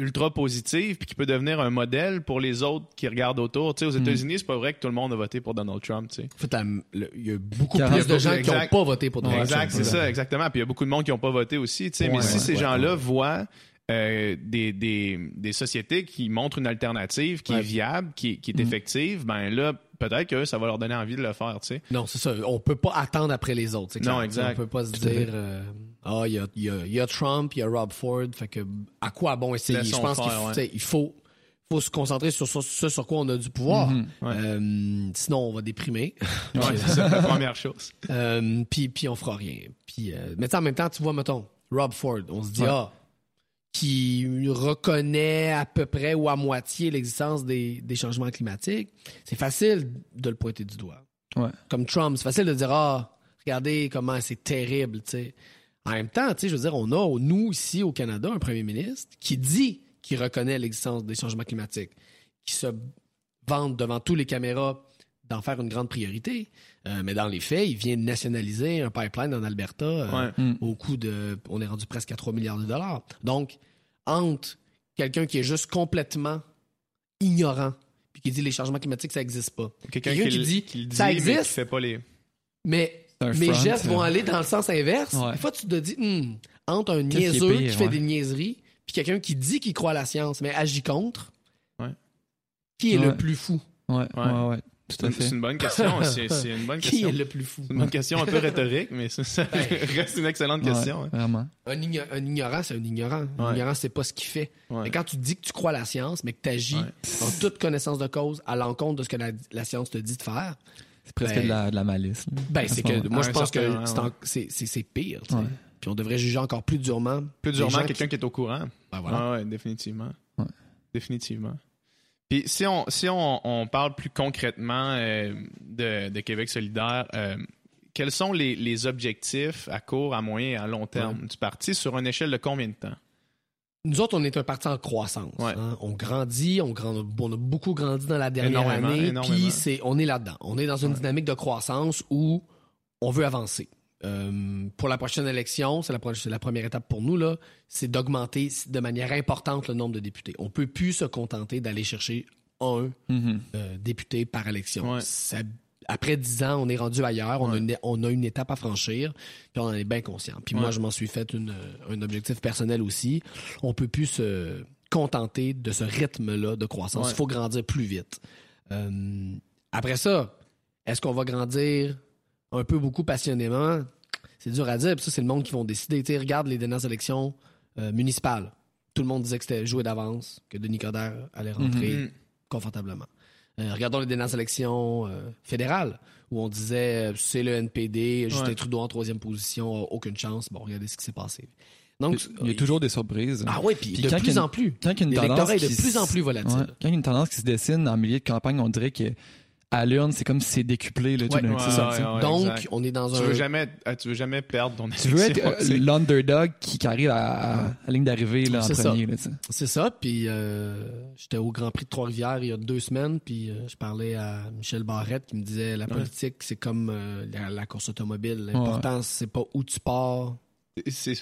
ultra positive puis qui peut devenir un modèle pour les autres qui regardent autour. Tu sais, aux Mm. États-Unis, c'est pas vrai que tout le monde a voté pour Donald Trump. Tu sais. En fait, la- le- il y a beaucoup plus de gens qui n'ont Exact. pas voté pour Donald exact, Trump. c'est ça, exactement. Puis il y a beaucoup de monde qui n'ont pas voté aussi. Tu sais, mais Ouais, si ouais, ces ouais, gens-là ouais. voient euh, des, des, des sociétés qui montrent une alternative qui Ouais. est viable, qui, qui est Mhm. effective, ben là, peut-être que ça va leur donner envie de le faire. Tu sais. Non, c'est ça. On peut pas attendre après les autres. Non, exact. On peut pas se dire euh, ah il y a, y, a, y a Trump, il y a Rob Ford, fait que à quoi bon essayer? Je pense qu'il faut, ouais. faut faut se concentrer sur ce sur, sur quoi on a du pouvoir. Mhm. Ouais. Euh, sinon on va déprimer. Ouais, c'est ça, la première chose. Euh, puis puis on fera rien. Puis euh, mais en même temps, tu vois mettons Rob Ford, on se dit Ouais. ah qui reconnaît à peu près ou à moitié l'existence des, des changements climatiques, c'est facile de le pointer du doigt. Comme Trump, c'est facile de dire ah regardez comment c'est terrible, tu sais. En même temps, tu sais, je veux dire, on a nous ici au Canada un premier ministre qui dit qu'il reconnaît l'existence des changements climatiques, qui se vante devant tous les caméras d'en faire une grande priorité, Euh, mais dans les faits, il vient de nationaliser un pipeline en Alberta euh, Ouais. au coût de, on est rendu presque à 3 milliards de dollars. Donc, entre quelqu'un qui est juste complètement ignorant, puis qui dit les changements climatiques, ça n'existe pas. Quelqu'un Quelqu'un qui, dit, qui le dit, ça mais qui existe. fait pas les. Mais mes front, gestes vont aller dans le sens inverse. Ouais. Des fois, tu te dis, Hmm, entre un qui niaiseux qui, fait ouais. des niaiseries, puis quelqu'un qui dit qu'il croit à la science, mais agit contre, Ouais. qui est le plus fou? Ouais, ouais, Ouais. ouais, tout à C'est une bonne question. C'est c'est une bonne Qui question. est le plus fou? C'est une bonne question un peu rhétorique, mais ça, ça Ben. reste une excellente question. Ouais, hein. Vraiment. Un, igno- un ignorant, c'est un ignorant. Un Ouais. ignorant, c'est pas ce qu'il fait. Ouais. Mais quand tu dis que tu crois à la science, mais que tu agis Ouais. en toute connaissance de cause à l'encontre de ce que la, la science te dit de faire, C'est presque Ben- de, la, de la malice. là. ben c'est ce que moi je pense que c'est pire. Ouais. Puis on devrait juger encore plus durement. Plus durement quelqu'un qui- qui... est au courant. Ben voilà. Ah ouais, définitivement. Ouais. Définitivement. Puis si on, si on, on parle plus concrètement euh, de, de Québec solidaire, euh, quels sont les, les objectifs à court, à moyen et à long terme du parti sur une échelle de combien de temps? Nous autres, on est un parti en croissance. Ouais. hein. On grandit, on, grand- on a beaucoup grandi dans la dernière Énormément, année. Puis c'est, on est là-dedans. On est dans une dynamique de croissance où on veut avancer. Euh, pour la prochaine élection, c'est la, pro- c'est la première étape pour nous, là, c'est d'augmenter de manière importante le nombre de députés. On peut plus se contenter d'aller chercher un Mhm. euh, députés par élection. Ouais. Ça- après dix ans, on est rendu ailleurs, on, a une, on a une étape à franchir, puis on en est bien conscient. Puis moi, je m'en suis fait une- un objectif personnel aussi. On peut plus se contenter de ce rythme-là de croissance. Il Ouais. faut grandir plus vite. Euh, après ça, est-ce qu'on va grandir un peu beaucoup passionnément? C'est dur à dire, puis ça, c'est le monde qui vont décider. Tu sais, regarde les dernières élections euh, municipales. Tout le monde disait que c'était joué d'avance, que Denis Coderre allait rentrer Mhm. confortablement. Euh, regardons les dernières élections euh, fédérales, où on disait euh, c'est le NPD, Justin Ouais. Trudeau en troisième position, aucune chance. Bon, regardez ce qui s'est passé. Donc, Il y a toujours des surprises. Ah oui, puis Puis de quand plus il y a une- en plus. Quand il y a une tendance L'électorat est qui de plus en plus volatile. Ouais. Quand il y a une tendance qui se dessine en milieu de campagne, on dirait que à l'urne, c'est comme si c'est décuplé là, tout Ouais. Donc, exact. on est dans Tu un... veux jamais, euh, tu veux jamais perdre ton Tu veux être euh, l'underdog qui, qui arrive à, la ligne d'arrivée là, en C'est ça. premier. C'est ça, puis euh, j'étais au Grand Prix de Trois-Rivières il y a deux semaines, puis euh, je parlais à Michel Barrette qui me disait la politique, c'est comme euh, la, la course automobile. L'important, c'est pas où tu pars. C'est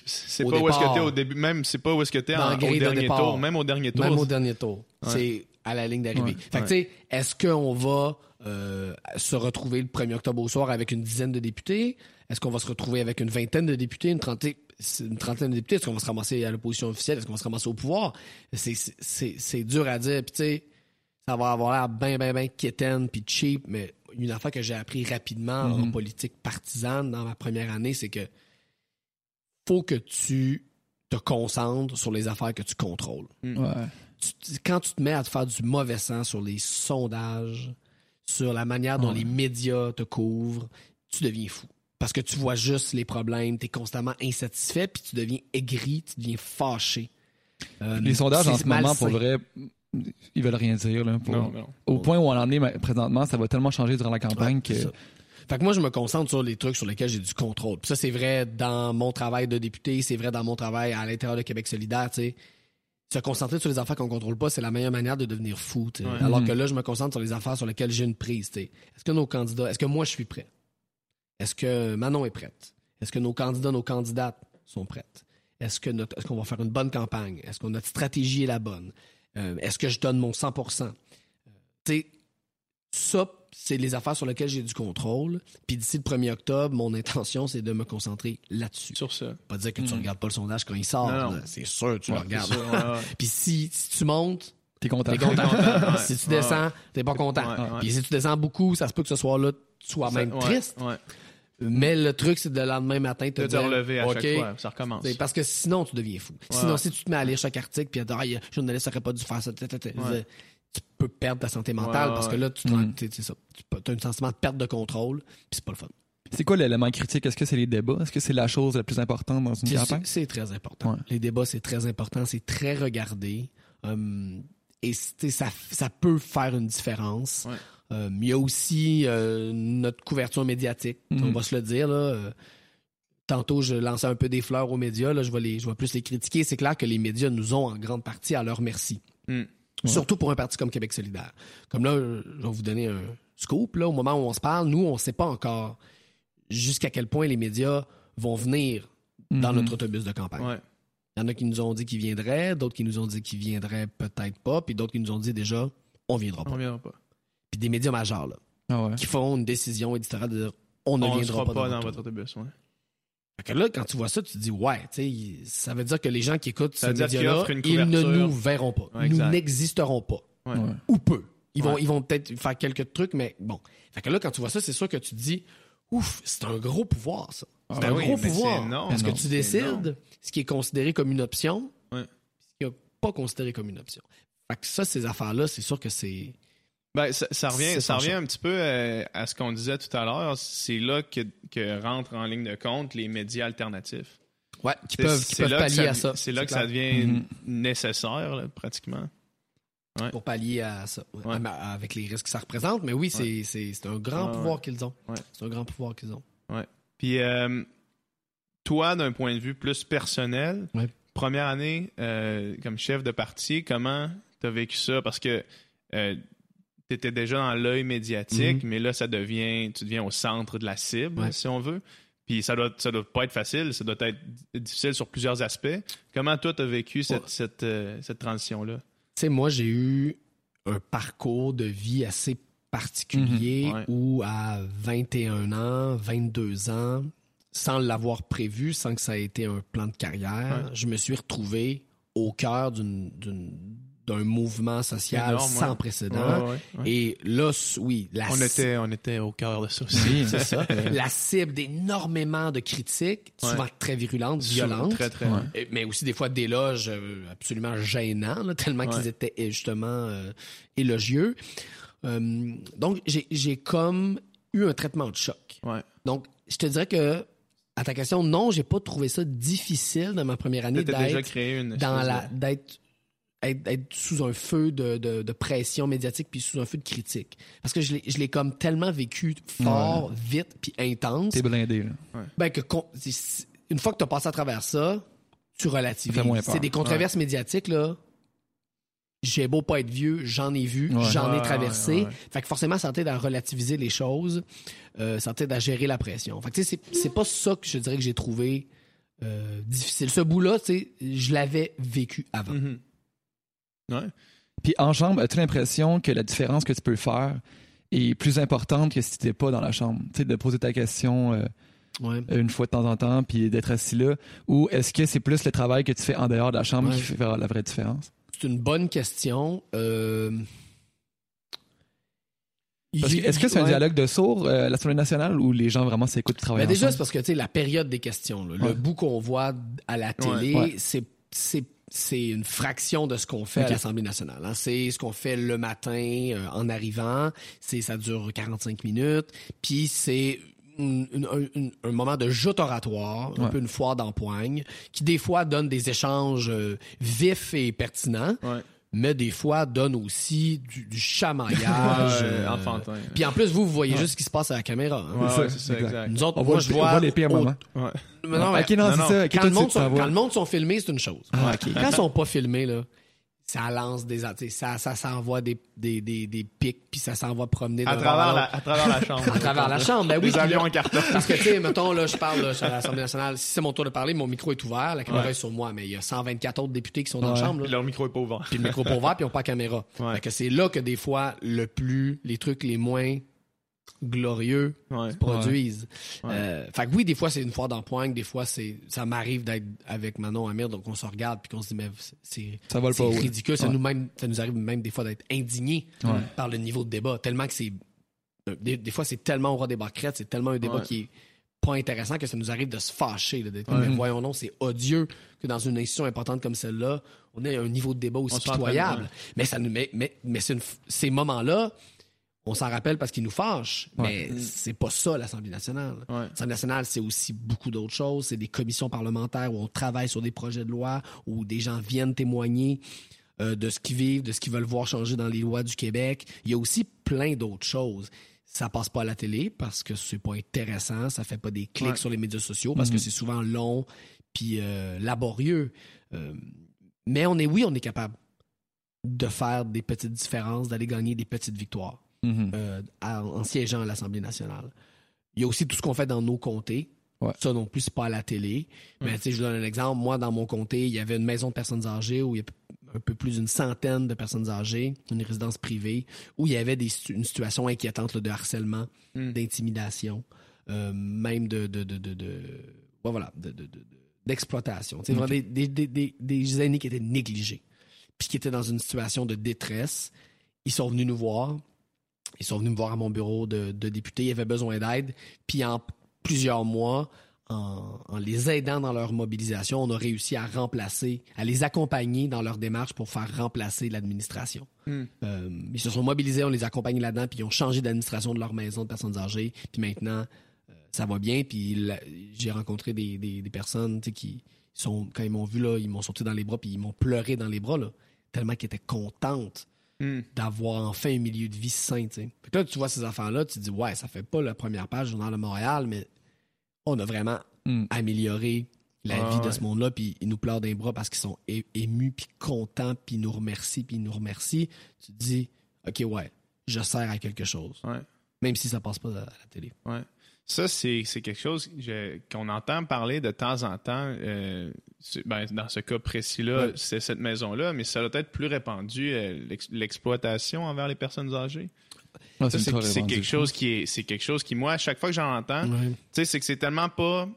pas où est-ce que t'es au début, même c'est pas où est-ce que t'es au de dernier tour, même au dernier tour. Même au dernier tour. Ouais. À la ligne d'arrivée. Ouais. Fait que, tu sais, est-ce qu'on va euh, se retrouver le 1er octobre au soir avec une dizaine de députés? Est-ce qu'on va se retrouver avec une vingtaine de députés, une trentaine, une trentaine de députés? Est-ce qu'on va se ramasser à l'opposition officielle? Est-ce qu'on va se ramasser au pouvoir? C'est- C'est c'est- c'est dur à dire. Puis, tu sais, ça va avoir l'air bien, bien, bien quétaine puis cheap, mais une affaire que j'ai appris rapidement en Mhm. politique partisane dans ma première année, c'est que faut que tu te concentres sur les affaires que tu contrôles Ouais. Tu- quand tu te mets à te faire du mauvais sang sur les sondages, sur la manière dont Ouais. les médias te couvrent, tu deviens fou. Parce que tu vois juste les problèmes, tu es constamment insatisfait, puis tu deviens aigri, tu deviens fâché. Euh, Les sondages en ce moment, pour vrai, ils veulent rien dire. Là, pour- Non, non. Au point où on en est présentement, ça va tellement changer durant la campagne Ouais, que. ça. Fait que moi, je me concentre sur les trucs sur lesquels j'ai du contrôle. Puis ça, c'est vrai dans mon travail de député, c'est vrai dans mon travail à l'intérieur de Québec solidaire, tu sais. Se concentrer sur les affaires qu'on contrôle pas, c'est la meilleure manière de devenir fou. Ouais. Alors Mhm. que là, je me concentre sur les affaires sur lesquelles j'ai une prise. Est-ce que nos candidats, est-ce que moi je suis prêt? Est-ce que Manon est prête? Est-ce que nos candidats, nos candidates sont prêtes? Est-ce que notre, est-ce qu'on va faire une bonne campagne? Est-ce que notre stratégie est la bonne? Euh, est-ce que je donne mon 100%? Euh, ça, c'est les affaires sur lesquelles j'ai du contrôle. Puis d'ici le 1er octobre, mon intention, c'est de me concentrer là-dessus. Sur ça. Pas dire que tu Mhm. regardes pas le sondage quand il sort. C'est sûr, tu le regardes. ouais. Puis si, si tu montes, T'es content. t'es content. ouais. si tu Ouais, descends, t'es pas content. Ouais, ouais. Puis si tu descends beaucoup, ça se peut que ce soir-là, tu sois même Ouais, triste. ouais. Mais le truc, c'est de le lendemain matin te De te dire, relever à OK, chaque fois, ça recommence. parce que sinon, tu deviens fou. Sinon, si tu te mets à lire chaque article puis à dire, ah, le journaliste aurait pas dû faire ça. Tu peux perdre ta santé mentale Ouais, parce que là, tu Mm. ça. Tu as un sentiment de perte de contrôle, puis c'est pas le fun. C'est quoi l'élément critique? Est-ce que c'est les débats? Est-ce que c'est la chose la plus importante dans une campagne? C'est très important. Ouais. Les débats, c'est très important, c'est très regardé. Hum, et c'est- ça, ça peut faire une différence. Ouais. Hum, Il y a aussi euh, notre couverture médiatique, Mhm. on va se le dire. Là, Euh, tantôt, je lançais un peu des fleurs aux médias, là, je, vais les, je vais plus les critiquer. C'est clair que les médias nous ont en grande partie à leur merci. Surtout pour un parti comme Québec solidaire. Comme là, je vais vous donner un scoop. Là, au moment où on se parle, nous, on ne sait pas encore jusqu'à quel point les médias vont venir dans Mhm. notre autobus de campagne. Ouais. Il y en a qui nous ont dit qu'ils viendraient, d'autres qui nous ont dit qu'ils viendraient peut-être pas, puis d'autres qui nous ont dit déjà, on viendra pas. On viendra pas. Puis des médias majeurs, là, Ah ouais. qui font une décision éditoriale de dire, on ne on ne viendra pas, pas, dans, dans votre votre autobus. ouais. Fait que là, quand tu vois ça, tu te dis, ouais, tu sais, ça veut dire que les gens qui écoutent Ça offrent une ils ne nous verront pas. Ouais, nous exact. n'existeront pas. Ouais. Ouais. Ou peu. Ils vont, Ouais. ils vont peut-être faire quelques trucs, mais bon. Fait que là, quand tu vois ça, c'est sûr que tu te dis, ouf, c'est un gros pouvoir, ça. C'est ben un oui, gros c'est pouvoir. énorme. Parce que tu C'est décides énorme. ce qui est considéré comme une option, Ouais. ce qui n'est pas considéré comme une option. Fait que ça, ces affaires-là, c'est sûr que c'est. Ben, ça, ça revient, ça revient un petit peu euh, à ce qu'on disait tout à l'heure. C'est là que, que rentrent en ligne de compte les médias alternatifs. Ouais, qui C'est- peuvent, qui pallier à ça. C'est là que clair. ça devient Mhm. nécessaire, là, pratiquement. Pour pallier à ça. Ouais. Avec les risques que ça représente. Mais oui, c'est un grand pouvoir qu'ils ont. C'est un grand pouvoir qu'ils ont. Puis, euh, toi, d'un point de vue plus personnel, première année euh, comme chef de parti, comment tu as vécu ça? Parce que tu étais déjà dans l'œil médiatique, mais là, ça devient, tu deviens au centre de la cible, Mhm. Ouais. si on veut. Puis ça doit, ça doit pas être facile, ça doit être difficile sur plusieurs aspects. Comment toi, tu as vécu cette, Ouais. cette, euh, cette transition-là? Tu sais, moi, j'ai eu un parcours de vie assez particulier Mhm, ouais. où à 21 ans, 22 ans, sans l'avoir prévu, sans que ça ait été un plan de carrière, je me suis retrouvé au cœur d'une- d'un mouvement social Énorme, sans ouais. précédent. Ouais, ouais, ouais. Et là, oui, la On était, on était au cœur de ça aussi. Oui, c'est ça, la cible d'énormément de critiques, souvent Ouais. très virulentes, violentes. Très, très. Ouais. Et- mais aussi des fois d'éloges euh, absolument gênants, là, tellement Ouais. qu'ils étaient euh, justement euh, élogieux. Euh, donc, j'ai j'ai comme eu un traitement de choc. Ouais. Donc, je te dirais que, à ta question, non, j'ai pas trouvé ça difficile dans ma première année d'être créé une dans la d'être être, être sous un feu de, de- de pression médiatique puis sous un feu de critique. Parce que je l'ai- comme tellement vécu fort, vite puis intense T'es blindé, là. ben que une fois que tu as passé à travers ça, tu relativises. C'est des controverses médiatiques là. J'ai beau pas être vieux, j'en ai vu, Ouais. j'en ai traversé. ouais, ouais. Fait que forcément, ça t'aide à relativiser les choses, euh, ça t'aide à gérer la pression. Fait que tu sais, c'est c'est pas ça que je dirais que j'ai trouvé euh, difficile. Ce bout-là, tu sais, je l'avais vécu avant. Mhm. Ouais. Puis en chambre, as-tu l'impression que la différence que tu peux faire est plus importante que si tu n'étais pas dans la chambre? Tu sais, de poser ta question euh, Ouais. une fois de temps en temps, puis d'être assis là. Ou est-ce que c'est plus le travail que tu fais en dehors de la chambre Ouais. qui fait la vraie différence? C'est une bonne question. Euh... Est-ce que c'est un dialogue de sourds, euh, l'Assemblée nationale, ou les gens vraiment s'écoutent et travaillent Ben déjà, c'est parce que la période des questions, là, le bout qu'on voit à la télé, c'est c'est une fraction de ce qu'on fait à l'Assemblée nationale. hein. C'est ce qu'on fait le matin euh, en arrivant. C'est ça dure 45 minutes. Puis c'est une- une- un, une- un moment de joute oratoire, un peu une foire d'empoigne, qui des fois donne des échanges euh, vifs et pertinents, Ouais. Mais des fois donne aussi du, du chamaillage. Ouais, euh, enfantin. Puis en plus, vous, vous voyez juste ce qui se passe à la caméra. hein. Ouais, C'est ouais, ça, c'est ça, exact. exact. Nous autres, On moi, voit, je le- on vois voit les pires moments. Ouais. Mais non, mais ok, non, non, c'est non. ça. quand, le monde sont, quand le monde sont filmés, c'est une chose. Ah, ok. Quand ils sont pas filmés, là, ça lance des... Ça, ça s'envoie des, des, des, des pics, puis ça s'envoie promener À travers, la, à travers la chambre. À travers la chambre, ben oui. Puis avions en carton. Parce que, tu sais, mettons, là, je parle là, à l'Assemblée nationale. Si c'est mon tour de parler, mon micro est ouvert, la caméra Ouais. est sur moi, mais il y a 124 autres députés qui sont dans la chambre. Là. leur micro est pas ouvert. Puis le micro pas ouvert, puis ils n'ont pas la caméra. Ouais. Fait que c'est là que des fois, le plus, les trucs les moins glorieux Ouais. produisent. Ouais. Euh, fait que oui, des fois c'est une fois d'empoigne, des fois c'est ça m'arrive d'être avec Manon Amir, donc on se regarde puis qu'on se dit mais c'est Ça vole pas ridicule, ça nous même ça nous arrive même des fois d'être indignés Ouais. par le niveau de débat, tellement que c'est des, des fois c'est tellement au roi des barquettes, c'est tellement un débat Ouais. qui est pas intéressant que ça nous arrive de se fâcher, d'être mais voyons non, c'est odieux que dans une institution importante comme celle-là, on ait un niveau de débat aussi On pitoyable. Mais ça nous mais, mais, mais c'est une ces moments-là, on s'en rappelle parce qu'ils nous fâchent, mais c'est pas ça l'Assemblée nationale. Ouais. L'Assemblée nationale, c'est aussi beaucoup d'autres choses. C'est des commissions parlementaires où on travaille sur des projets de loi, où des gens viennent témoigner euh, de ce qu'ils vivent, de ce qu'ils veulent voir changer dans les lois du Québec. Il y a aussi plein d'autres choses. Ça passe pas à la télé parce que c'est pas intéressant, ça fait pas des clics Ouais. sur les médias sociaux parce que c'est souvent long puis euh, laborieux. Euh, mais on est oui, on est capable de faire des petites différences, d'aller gagner des petites victoires Mhm. euh, à- en siégeant à l'Assemblée nationale. Il y a aussi tout ce qu'on fait dans nos comtés. Ouais. Ça non plus, c'est pas à la télé. Mais tu sais, je vous donne un exemple. Moi, dans mon comté, il y avait une maison de personnes âgées où il y a un peu plus d'une centaine de personnes âgées, une résidence privée, où il y avait des, une situation inquiétante là, de harcèlement, Mm. d'intimidation, euh, même de, de, de, de, de- ouais, voilà, de, de- de- de- d'exploitation. Des, des, des, des aînés qui étaient négligés, puis qui étaient dans une situation de détresse. Ils sont venus nous voir. Ils sont venus me voir à mon bureau de, de député. Ils avaient besoin d'aide. Puis en plusieurs mois, en, en les aidant dans leur mobilisation, on a réussi à remplacer, à les accompagner dans leur démarche pour faire remplacer l'administration. Hmm. Euh, ils se sont mobilisés, on les a accompagnés là-dedans, puis ils ont changé d'administration de leur maison de personnes âgées. Puis maintenant, euh, ça va bien. Puis j'ai rencontré des, des- des personnes qui sont, quand ils m'ont vu, là, ils m'ont sauté dans les bras, puis ils m'ont pleuré dans les bras, là, tellement qu'ils étaient contentes Hmm. d'avoir enfin un milieu de vie sain. Fait que là, tu vois ces enfants-là, tu te dis, ouais, ça fait pas la première page du Journal de Montréal, mais on a vraiment Mm. amélioré la Ah, vie de ouais. ce monde-là, puis ils nous pleurent d'un bras parce qu'ils sont émus, puis contents, puis ils nous remercient, puis ils nous remercient. Tu te dis, OK, ouais, je sers à quelque chose. Ouais. Même si ça passe pas à la télé. Ouais. Ça, c'est quelque chose qu'on entend parler de temps en temps. euh, ben, dans ce cas précis-là, Ouais. c'est cette maison-là, mais ça doit être plus répandu, euh, l'ex- l'exploitation envers les personnes âgées. Ah, c'est quelque chose qui est, c'est quelque chose qui, moi, à chaque fois que j'en entends, Ouais. tu sais, c'est que c'est tellement pas.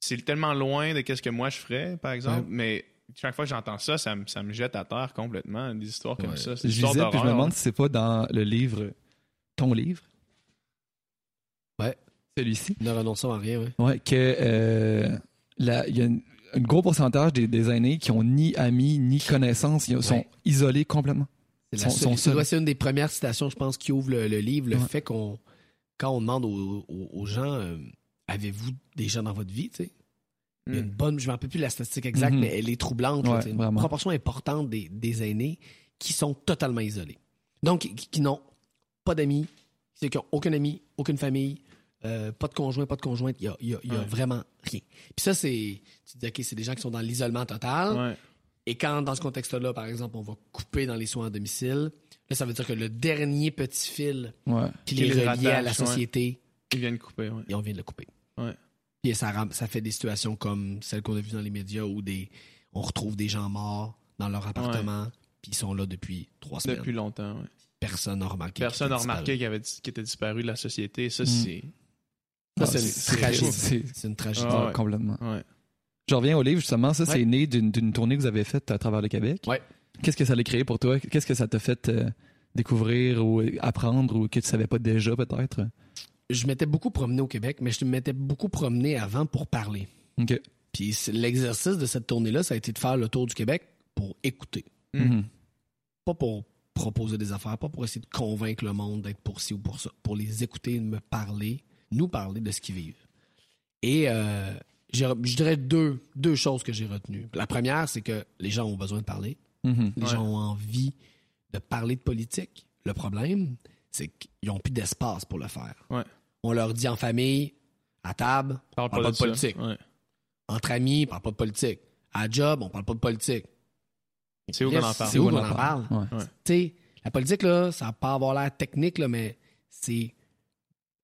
C'est tellement loin de qu'est-ce que moi je ferais, par exemple, Ouais. mais chaque fois que j'entends ça, ça me, ça me jette à terre complètement, des histoires comme ça. Je puis je me demande si c'est pas dans le livre, ton livre. Ouais. Celui-ci. Ne renonçons à rien. Ouais, que euh, la- y a une- un gros pourcentage des, des aînés qui ont ni amis ni connaissances, ils sont Ouais. isolés complètement. C'est Sont- sont une des premières citations, je pense, qui ouvre le, le livre. Le Ouais. fait qu'on, quand on demande aux, aux- aux gens, euh, avez-vous des gens dans votre vie, tu sais? Il y a une Hmm. bonne, je ne me rappelle plus la statistique exacte, Mhm. mais elle est troublante. Ouais, une vraiment. proportion importante des, des aînés qui sont totalement isolés. Donc, qui, qui n'ont pas d'amis, qui n'ont aucun ami, aucune famille, euh, pas de conjoint, pas de conjointe, il n'y a, il y a- il y a Ouais. vraiment rien. Puis ça, c'est, tu te dis, OK, c'est des gens qui sont dans l'isolement total. Ouais. Et quand, dans ce contexte-là, par exemple, on va couper dans les soins à domicile, là, ça veut dire que le dernier petit fil Ouais. qui les reliait à la société, Ils viennent couper, ouais. et on vient de le couper. Ouais. Puis ça, ça fait des situations comme celles qu'on a vues dans les médias où des, on retrouve des gens morts dans leur appartement, puis ils sont là depuis trois semaines. Depuis longtemps, ouais. Personne n'a remarqué. Personne n'a qu'ils étaient remarqué qu'il avait dis- qu'il était disparu de la société. Ça, Mm. c'est. Ah, c'est une tragédie. c'est- une tragédie. Ah ouais. Complètement. Ouais. Je reviens au livre, justement. Ça, Ouais. c'est né d'une tournée que vous avez faite à travers le Québec. Qu'est-ce que ça a créé pour toi? Qu'est-ce que ça t'a fait euh, découvrir ou apprendre ou que tu savais pas déjà, peut-être? Je m'étais beaucoup promené au Québec, mais je m'étais beaucoup promené avant pour parler. OK. Puis l'exercice de cette tournée-là, ça a été de faire le tour du Québec pour écouter. Mm. Mhm. Pas pour proposer des affaires, pas pour essayer de convaincre le monde d'être pour ci ou pour ça, pour les écouter, me parler, nous parler de ce qu'ils vivent. Et euh, je dirais deux, deux choses que j'ai retenues. La première, c'est que les gens ont besoin de parler. Mhm. Les Ouais. gens ont envie de parler de politique. Le problème, c'est qu'ils n'ont plus d'espace pour le faire. Ouais. On leur dit en famille, à table, Parle Parle pas de politique. Ouais. entre amis, on parle pas de politique. À job, on parle pas de politique. C'est où qu'on en parle? C'est où qu'on en parle? Ouais. Tu sais, la politique, là, ça va pas avoir l'air technique, là, mais c'est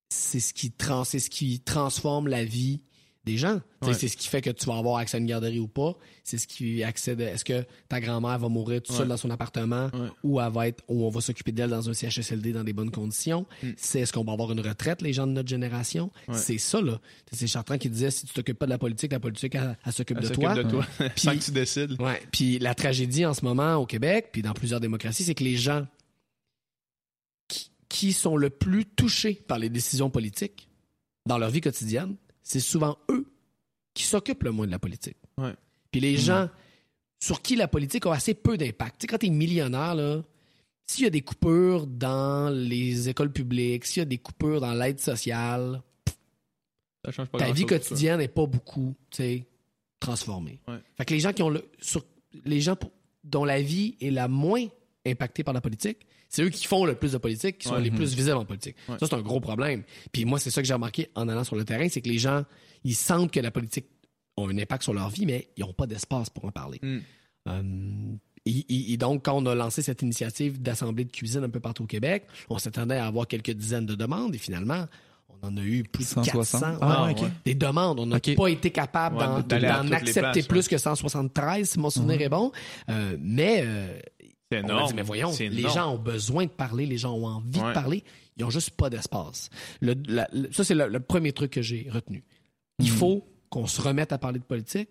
c'est ce qui trans, c'est ce qui transforme la vie des gens. Ouais. C'est ce qui fait que tu vas avoir accès à une garderie ou pas. C'est ce qui accède. Est-ce que ta grand-mère va mourir toute seule dans son appartement Ouais. ou elle va être, ou on va s'occuper d'elle dans un CHSLD dans des bonnes conditions? Mm. C'est est-ce qu'on va avoir une retraite, les gens de notre génération? C'est ça, là. C'est Chartrand qui disait si tu t'occupes pas de la politique, la politique, elle, Elle de s'occupe toi. de toi. Puis- Sans que tu décides. Ouais. Puis la tragédie en ce moment au Québec, puis dans plusieurs démocraties, c'est que les gens qui, sont le plus touchés par les décisions politiques dans leur vie quotidienne, c'est souvent eux qui s'occupent le moins de la politique. Ouais. Puis les gens sur qui la politique a assez peu d'impact. Tu sais, quand tu es millionnaire, là, s'il y a des coupures dans les écoles publiques, s'il y a des coupures dans l'aide sociale, Ça change pas ta vie quotidienne n'est pas beaucoup, tu sais, transformée. Ouais. Fait que les gens qui ont le, sur, les gens pour- dont la vie est la moins impactée par la politique, c'est eux qui font le plus de politique, qui sont Ouais. les Mhm. plus visibles en politique. Ouais. Ça, c'est un gros problème. Puis moi, c'est ça que j'ai remarqué en allant sur le terrain, c'est que les gens, ils sentent que la politique a un impact sur leur vie, mais ils n'ont pas d'espace pour en parler. Mm. Euh, et, donc, quand on a lancé cette initiative d'assemblée de cuisine un peu partout au Québec, on s'attendait à avoir quelques dizaines de demandes et finalement, on en a eu plus de 160. 400. Ah, ouais. Des demandes. On n'a pas été capable Ouais, d'en, accepter places, plus ouais. que 173, si mon souvenir Mhm. est bon. Euh, mais euh, C'est on a dit, mais voyons, les énorme. gens ont besoin de parler, les gens ont envie Ouais. de parler, ils ont juste pas d'espace. Le- la- le- ça, c'est le, le premier truc que j'ai retenu. Il Mhm. faut qu'on se remette à parler de politique,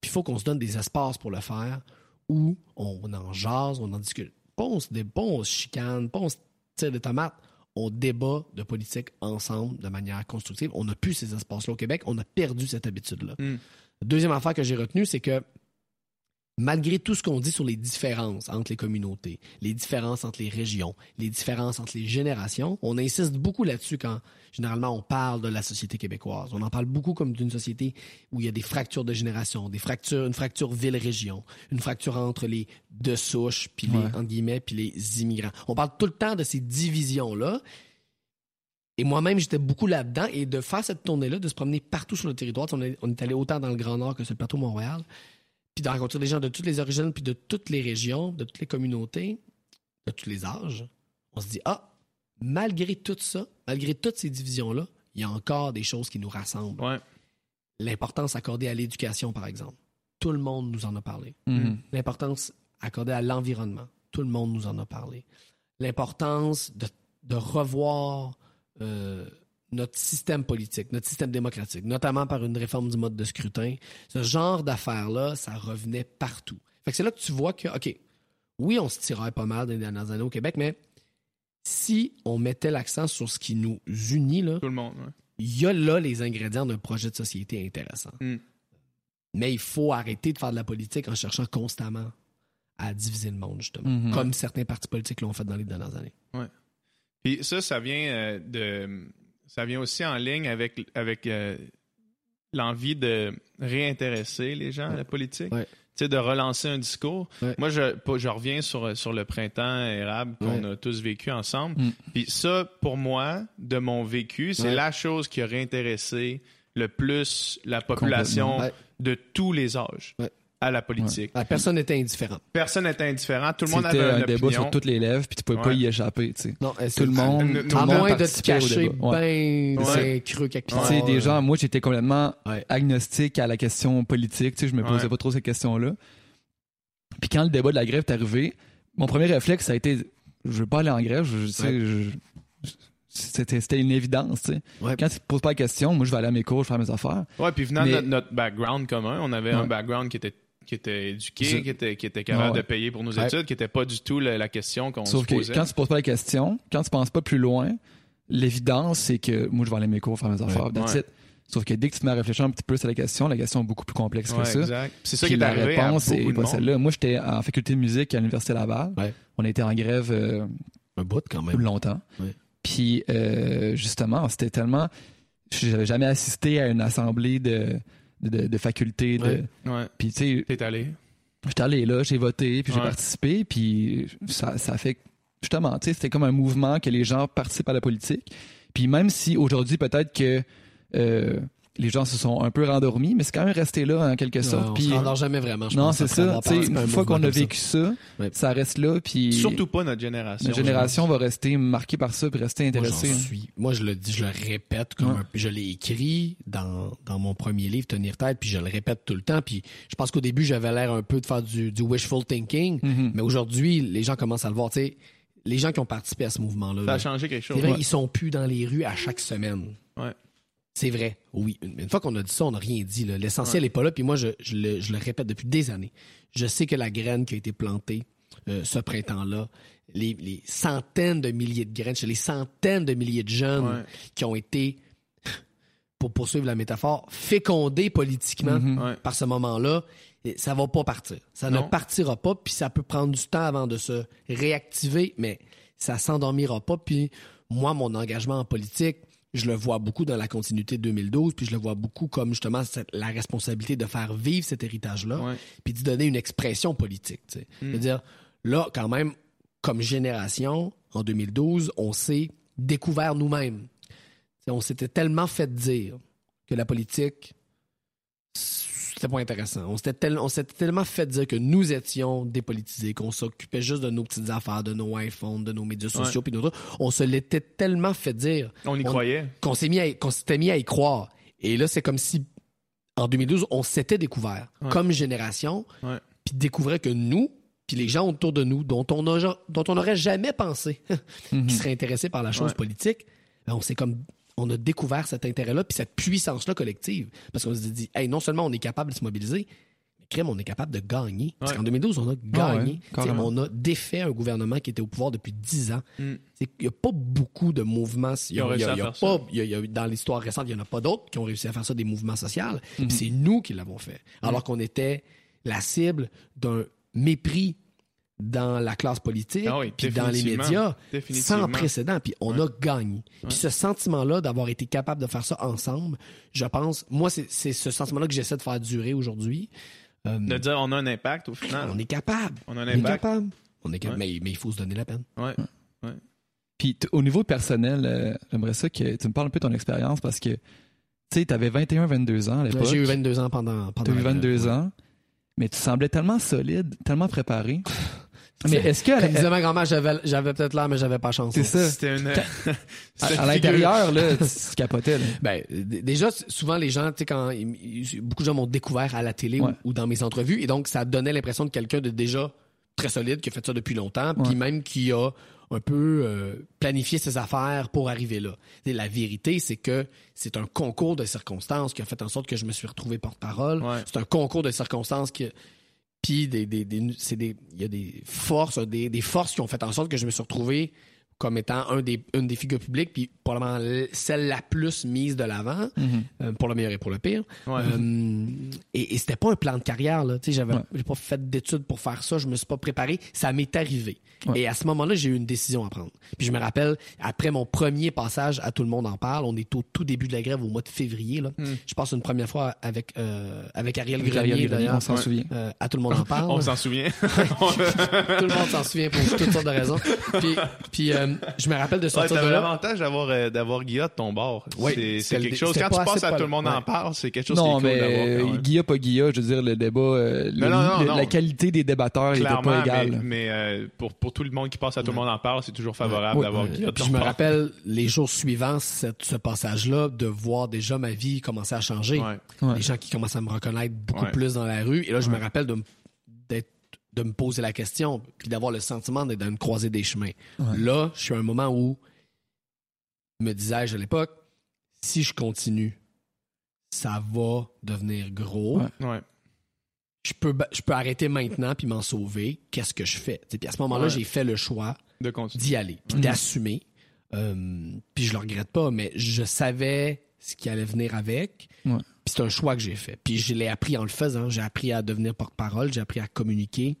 puis il faut qu'on se donne des espaces pour le faire, où on en jase, on en discute. Pas on se, dé- pas on se chicane, pas on se tire des tomates. On débat de politique ensemble de manière constructive. On n'a plus ces espaces-là au Québec. On a perdu cette habitude-là. Mm. Deuxième affaire que j'ai retenue, c'est que malgré tout ce qu'on dit sur les différences entre les communautés, les différences entre les régions, les différences entre les générations, on insiste beaucoup là-dessus quand généralement on parle de la société québécoise. On en parle beaucoup comme d'une société où il y a des fractures de génération, des fractures, une fracture ville-région, une fracture entre les de souche puis les Ouais. entre guillemets puis les immigrants. On parle tout le temps de ces divisions-là. Et moi-même, j'étais beaucoup là-dedans. Et de faire cette tournée-là, de se promener partout sur le territoire, on est, on est allé autant dans le Grand Nord que sur le plateau Montréal, puis de rencontrer des gens de toutes les origines, puis de toutes les régions, de toutes les communautés, de tous les âges, on se dit, ah, malgré tout ça, malgré toutes ces divisions-là, il y a encore des choses qui nous rassemblent. Ouais. L'importance accordée à l'éducation, par exemple. Tout le monde nous en a parlé. Mhm. L'importance accordée à l'environnement. Tout le monde nous en a parlé. L'importance de, de revoir euh, notre système politique, notre système démocratique, notamment par une réforme du mode de scrutin. Ce genre d'affaires-là, ça revenait partout. Fait que c'est là que tu vois que, OK, oui, on se tirait pas mal dans les dernières années au Québec, mais si on mettait l'accent sur ce qui nous unit, là, Tout le monde. ouais. il y a là les ingrédients d'un projet de société intéressant. Mm. Mais il faut arrêter de faire de la politique en cherchant constamment à diviser le monde, justement. Mhm. Comme certains partis politiques l'ont fait dans les dernières années. Puis ça, ça vient euh, de. Ça vient aussi en ligne avec, avec euh, l'envie de réintéresser les gens à la politique. Ouais. Tu sais, de relancer un discours. Ouais. Moi, je, je reviens sur, sur le printemps érable qu'on Ouais. a tous vécu ensemble. Mm. Puis ça, pour moi, de mon vécu, c'est Ouais. la chose qui a réintéressé le plus la population de tous les âges Ouais. À la politique. La personne n'était indifférente. Personne n'était indifférent. Tout le monde avait un une débat opinion. sur toutes les lèvres, puis tu pouvais pas y échapper, tu sais. Non, Tout le monde, tout à monde moins de te cacher débat. Ouais. bien Ouais. c'est creux quelque Tu part. sais, des gens, moi, j'étais complètement Ouais. agnostique à la question politique. Tu sais, je me posais Ouais. pas trop ces questions-là. Puis quand le débat de la grève est arrivé, mon premier réflexe, ça a été je veux pas aller en grève. Je, tu sais, Ouais. je- c'était, c'était une évidence. Tu sais. Ouais. Quand tu te poses pas la question, moi, je vais aller à mes cours, je vais faire mes affaires. Ouais, puis venant de Mais- notre, notre background commun, on avait un background qui était qui était éduqué, qui était, qui était capable Ouais, ouais. de payer pour nos Ouais. études, qui était pas du tout la, la question qu'on se Sauf que posait. quand tu poses pas la question, quand tu penses pas plus loin, l'évidence, c'est que moi, je vais aller à mes cours, faire mes affaires. Ouais. Sauf que dès que tu te mets à réfléchir un petit peu sur la question, la question est beaucoup plus complexe Ouais, que ça. exact. C'est ça qui est la arrivé à réponse est de pas monde. celle-là. Moi, j'étais en faculté de musique à l'Université Laval. Ouais. On a été en grève euh, Un bout quand même. longtemps. Ouais. Puis, euh, justement, c'était tellement... J'avais jamais assisté à une assemblée de, de. De... Ouais. Puis, tu sais, T'es allé. j'étais allé là, j'ai voté, puis j'ai Ouais. participé, puis ça, ça fait... Justement, tu sais, c'était comme un mouvement que les gens participent à la politique. Puis même si aujourd'hui, peut-être que euh, les gens se sont un peu rendormis, mais c'est quand même resté là en quelque Non, sorte. on puis, se rendort jamais vraiment. je non, c'est ça. une fois qu'on a ça. vécu ça, Ouais. ça reste là, puis Surtout pas notre génération. notre génération va rester marquée par ça, puis rester Moi, j'en intéressée. hein. suis. Moi, je le dis, je le répète comme Ouais. un- je l'ai écrit dans, dans mon premier livre, Tenir tête, puis je le répète tout le temps. Puis je pense qu'au début, j'avais l'air un peu de faire du, du wishful thinking, Mhm. mais aujourd'hui, les gens commencent à le voir. Tu sais, les gens qui ont participé à ce mouvement-là, Ça là, a changé quelque chose. vrai, Ouais. ils sont plus dans les rues à chaque semaine. Ouais. C'est vrai, oui. Une fois qu'on a dit ça, on n'a rien dit. L'essentiel n'est pas là. Puis moi, je, je le, je le répète depuis des années. Je sais que la graine qui a été plantée euh, ce printemps-là, les, les centaines de milliers de graines chez les centaines de milliers de jeunes Ouais. qui ont été, pour poursuivre la métaphore, fécondés politiquement Mhm. Ouais. par ce moment-là, ça va pas partir. Ça Non. ne partira pas, puis ça peut prendre du temps avant de se réactiver, mais ça s'endormira pas. Puis moi, mon engagement en politique, je le vois beaucoup dans la continuité de 2012, puis je le vois beaucoup comme justement cette- la responsabilité de faire vivre cet héritage-là, Ouais. puis d'y donner une expression politique. tu sais. Mm. C'est-à-dire, là, quand même, comme génération, en 2012, on s'est découvert nous-mêmes. On s'était tellement fait dire que la politique, c'était pas intéressant. On s'était tel- tellement fait dire que nous étions dépolitisés, qu'on s'occupait juste de nos petites affaires, de nos iPhones, de nos médias sociaux, puis d'autres. On se l'était tellement fait dire On y croyait. qu'on s'est mis à- qu'on s'était mis à y croire. Et là, c'est comme si en 2012, on s'était découvert comme génération, puis découvrait que nous, puis les gens autour de nous, dont on n'aurait jamais pensé Mhm. qui seraient intéressés par la chose politique, ben, on s'est comme on a découvert cet intérêt-là puis cette puissance-là collective parce qu'on s'est dit hey, non seulement on est capable de se mobiliser mais crème on est capable de gagner parce Ouais. qu'en 2012 on a Ah ouais, gagné carrément. on a défait un gouvernement qui était au pouvoir depuis 10 ans Mm. il n'y a pas beaucoup de mouvements il y a, y a- y pas dans l'histoire récente il n'y en a pas d'autres qui ont réussi à faire ça des mouvements sociaux Mhm. Puis c'est nous qui l'avons fait alors qu'on était la cible d'un mépris dans la classe politique Ah oui, puis dans les médias sans précédent, puis on a gagné. Puis ce sentiment-là d'avoir été capable de faire ça ensemble, je pense, moi, c'est ce sentiment-là que j'essaie de faire durer aujourd'hui. Euh, De dire on a un impact au final. on est capable. On a un On est impact. capable. On est capable. Ouais. Mais, mais il faut se donner la peine. Ouais. Puis au niveau personnel, euh, j'aimerais ça que tu me parles un peu de ton expérience parce que tu sais, t'avais 21, 22 ans à l'époque. J'ai eu 22 ans pendant. pendant T'as eu la- 22 ans, mais tu semblais tellement solide, tellement préparé. mais est-ce que à, Comme disait ma grand-mère, j'avais j'avais peut-être l'air, mais j'avais pas chance. c'est ça, C'était une. à, l'intérieur là, tu, capotais là. Ben, déjà, souvent, les gens, tu sais, quand beaucoup de gens m'ont découvert à la télé ou- Ouais. ou, dans mes entrevues, et donc, ça donnait l'impression de quelqu'un de déjà très solide, qui a fait ça depuis longtemps, puis même qui a un peu euh, planifié ses affaires pour arriver là. Et la vérité, c'est que c'est un concours de circonstances qui a fait en sorte que je me suis retrouvé porte-parole. Ouais. C'est un concours de circonstances qui puis des, des, des- c'est des il y a des forces des, des forces qui ont fait en sorte que je me suis retrouvé comme étant un des une des figures publiques puis probablement celle la plus mise de l'avant Mhm. euh, pour le meilleur et pour le pire Ouais. Euh, et, et c'était pas un plan de carrière là j'avais Ouais. j'ai pas fait d'études pour faire ça je me suis pas préparé ça m'est arrivé Ouais. et à ce moment-là j'ai eu une décision à prendre puis je me rappelle après mon premier passage à tout le monde en parle on est au tout début de la grève au mois de février là Mm. je passe une première fois avec euh, avec Ariel Avec Grenier, Grenier, on s'en souvient. à tout le monde en parle On s'en souvient. tout le monde s'en souvient pour toutes sortes de raisons. Puis, puis je me rappelle de Ouais, sortir t'avais de là. l'avantage d'avoir euh, d'avoir Guilla de ton bord. Oui, c'est quelque chose. Quand pas tu passes à tout le monde ouais. en parle, c'est quelque chose Non, qui est mais cool d'avoir. quand même. Guilla, pas Guilla, je veux dire, le débat, euh, le- Non, non, non, le- non. la qualité des débatteurs n'était pas mais, égale. mais, euh, pour, pour tout le monde qui passe à tout le monde en parle, c'est toujours favorable Ouais. d'avoir Guilla de puis ton je me bord. rappelle les jours suivants, cette- ce passage-là, de voir déjà ma vie commencer à changer. Ouais. Ouais. Les gens qui commencent à me reconnaître beaucoup Ouais. plus dans la rue. Et là, je me Ouais. rappelle de me, de me poser la question, puis d'avoir le sentiment d'être dans une croisée des chemins. Ouais. Là, je suis à un moment où, me disais-je à l'époque, si je continue, ça va devenir gros. Ouais. Ouais. je peux, je peux arrêter maintenant puis m'en sauver. Qu'est-ce que je fais? T'sais, Puis à ce moment-là, Ouais. j'ai fait le choix De continuer. d'y aller, puis Mhm. d'assumer. Euh, puis je le regrette pas, mais je savais ce qui allait venir avec. Puis c'est un choix que j'ai fait. Puis je l'ai appris en le faisant. J'ai appris à devenir porte-parole, j'ai appris à communiquer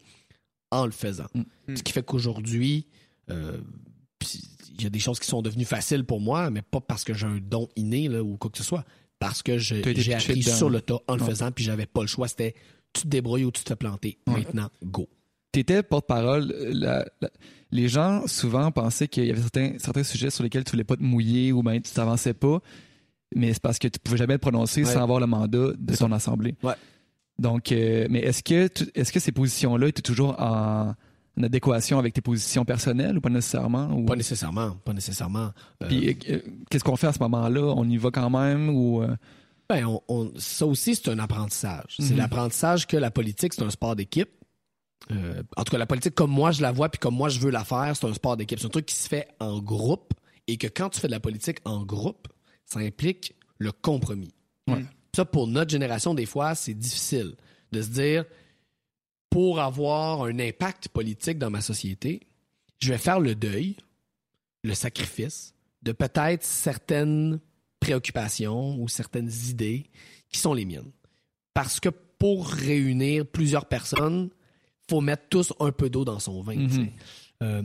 en le faisant. Mhm. Ce qui fait qu'aujourd'hui, euh, il y a des choses qui sont devenues faciles pour moi, mais pas parce que j'ai un don inné là, ou quoi que ce soit. Parce que j'ai appris sur le tas en le Ouais. faisant, puis j'avais pas le choix. C'était tu te débrouilles ou tu te fais planter. Ouais. Maintenant, go. T'étais porte-parole. la- les gens souvent pensaient qu'il y avait certains, certains sujets sur lesquels tu voulais pas te mouiller ou ben tu t'avançais pas, mais c'est parce que tu pouvais jamais te prononcer Ouais. sans avoir le mandat de ton assemblée. Ouais. Donc, euh, mais est-ce que tu- est-ce que ces positions-là étaient toujours en, en adéquation avec tes positions personnelles ou pas nécessairement ou- Pas nécessairement, pas nécessairement. Euh, Puis euh, qu'est-ce qu'on fait à ce moment-là? On y va quand même ou ben, on- on- ça aussi, c'est un apprentissage. C'est Mhm. l'apprentissage que la politique, c'est un sport d'équipe. En tout cas, la politique, comme moi je la vois, puis comme moi je veux la faire, c'est un sport d'équipe. C'est un truc qui se fait en groupe et que quand tu fais de la politique en groupe, ça implique le compromis. Ouais. Ça, pour notre génération, des fois, c'est difficile de se dire, pour avoir un impact politique dans ma société, je vais faire le deuil, le sacrifice de peut-être certaines préoccupations ou certaines idées qui sont les miennes. Parce que pour réunir plusieurs personnes, faut mettre tous un peu d'eau dans son vin. Mhm. sais. Euh,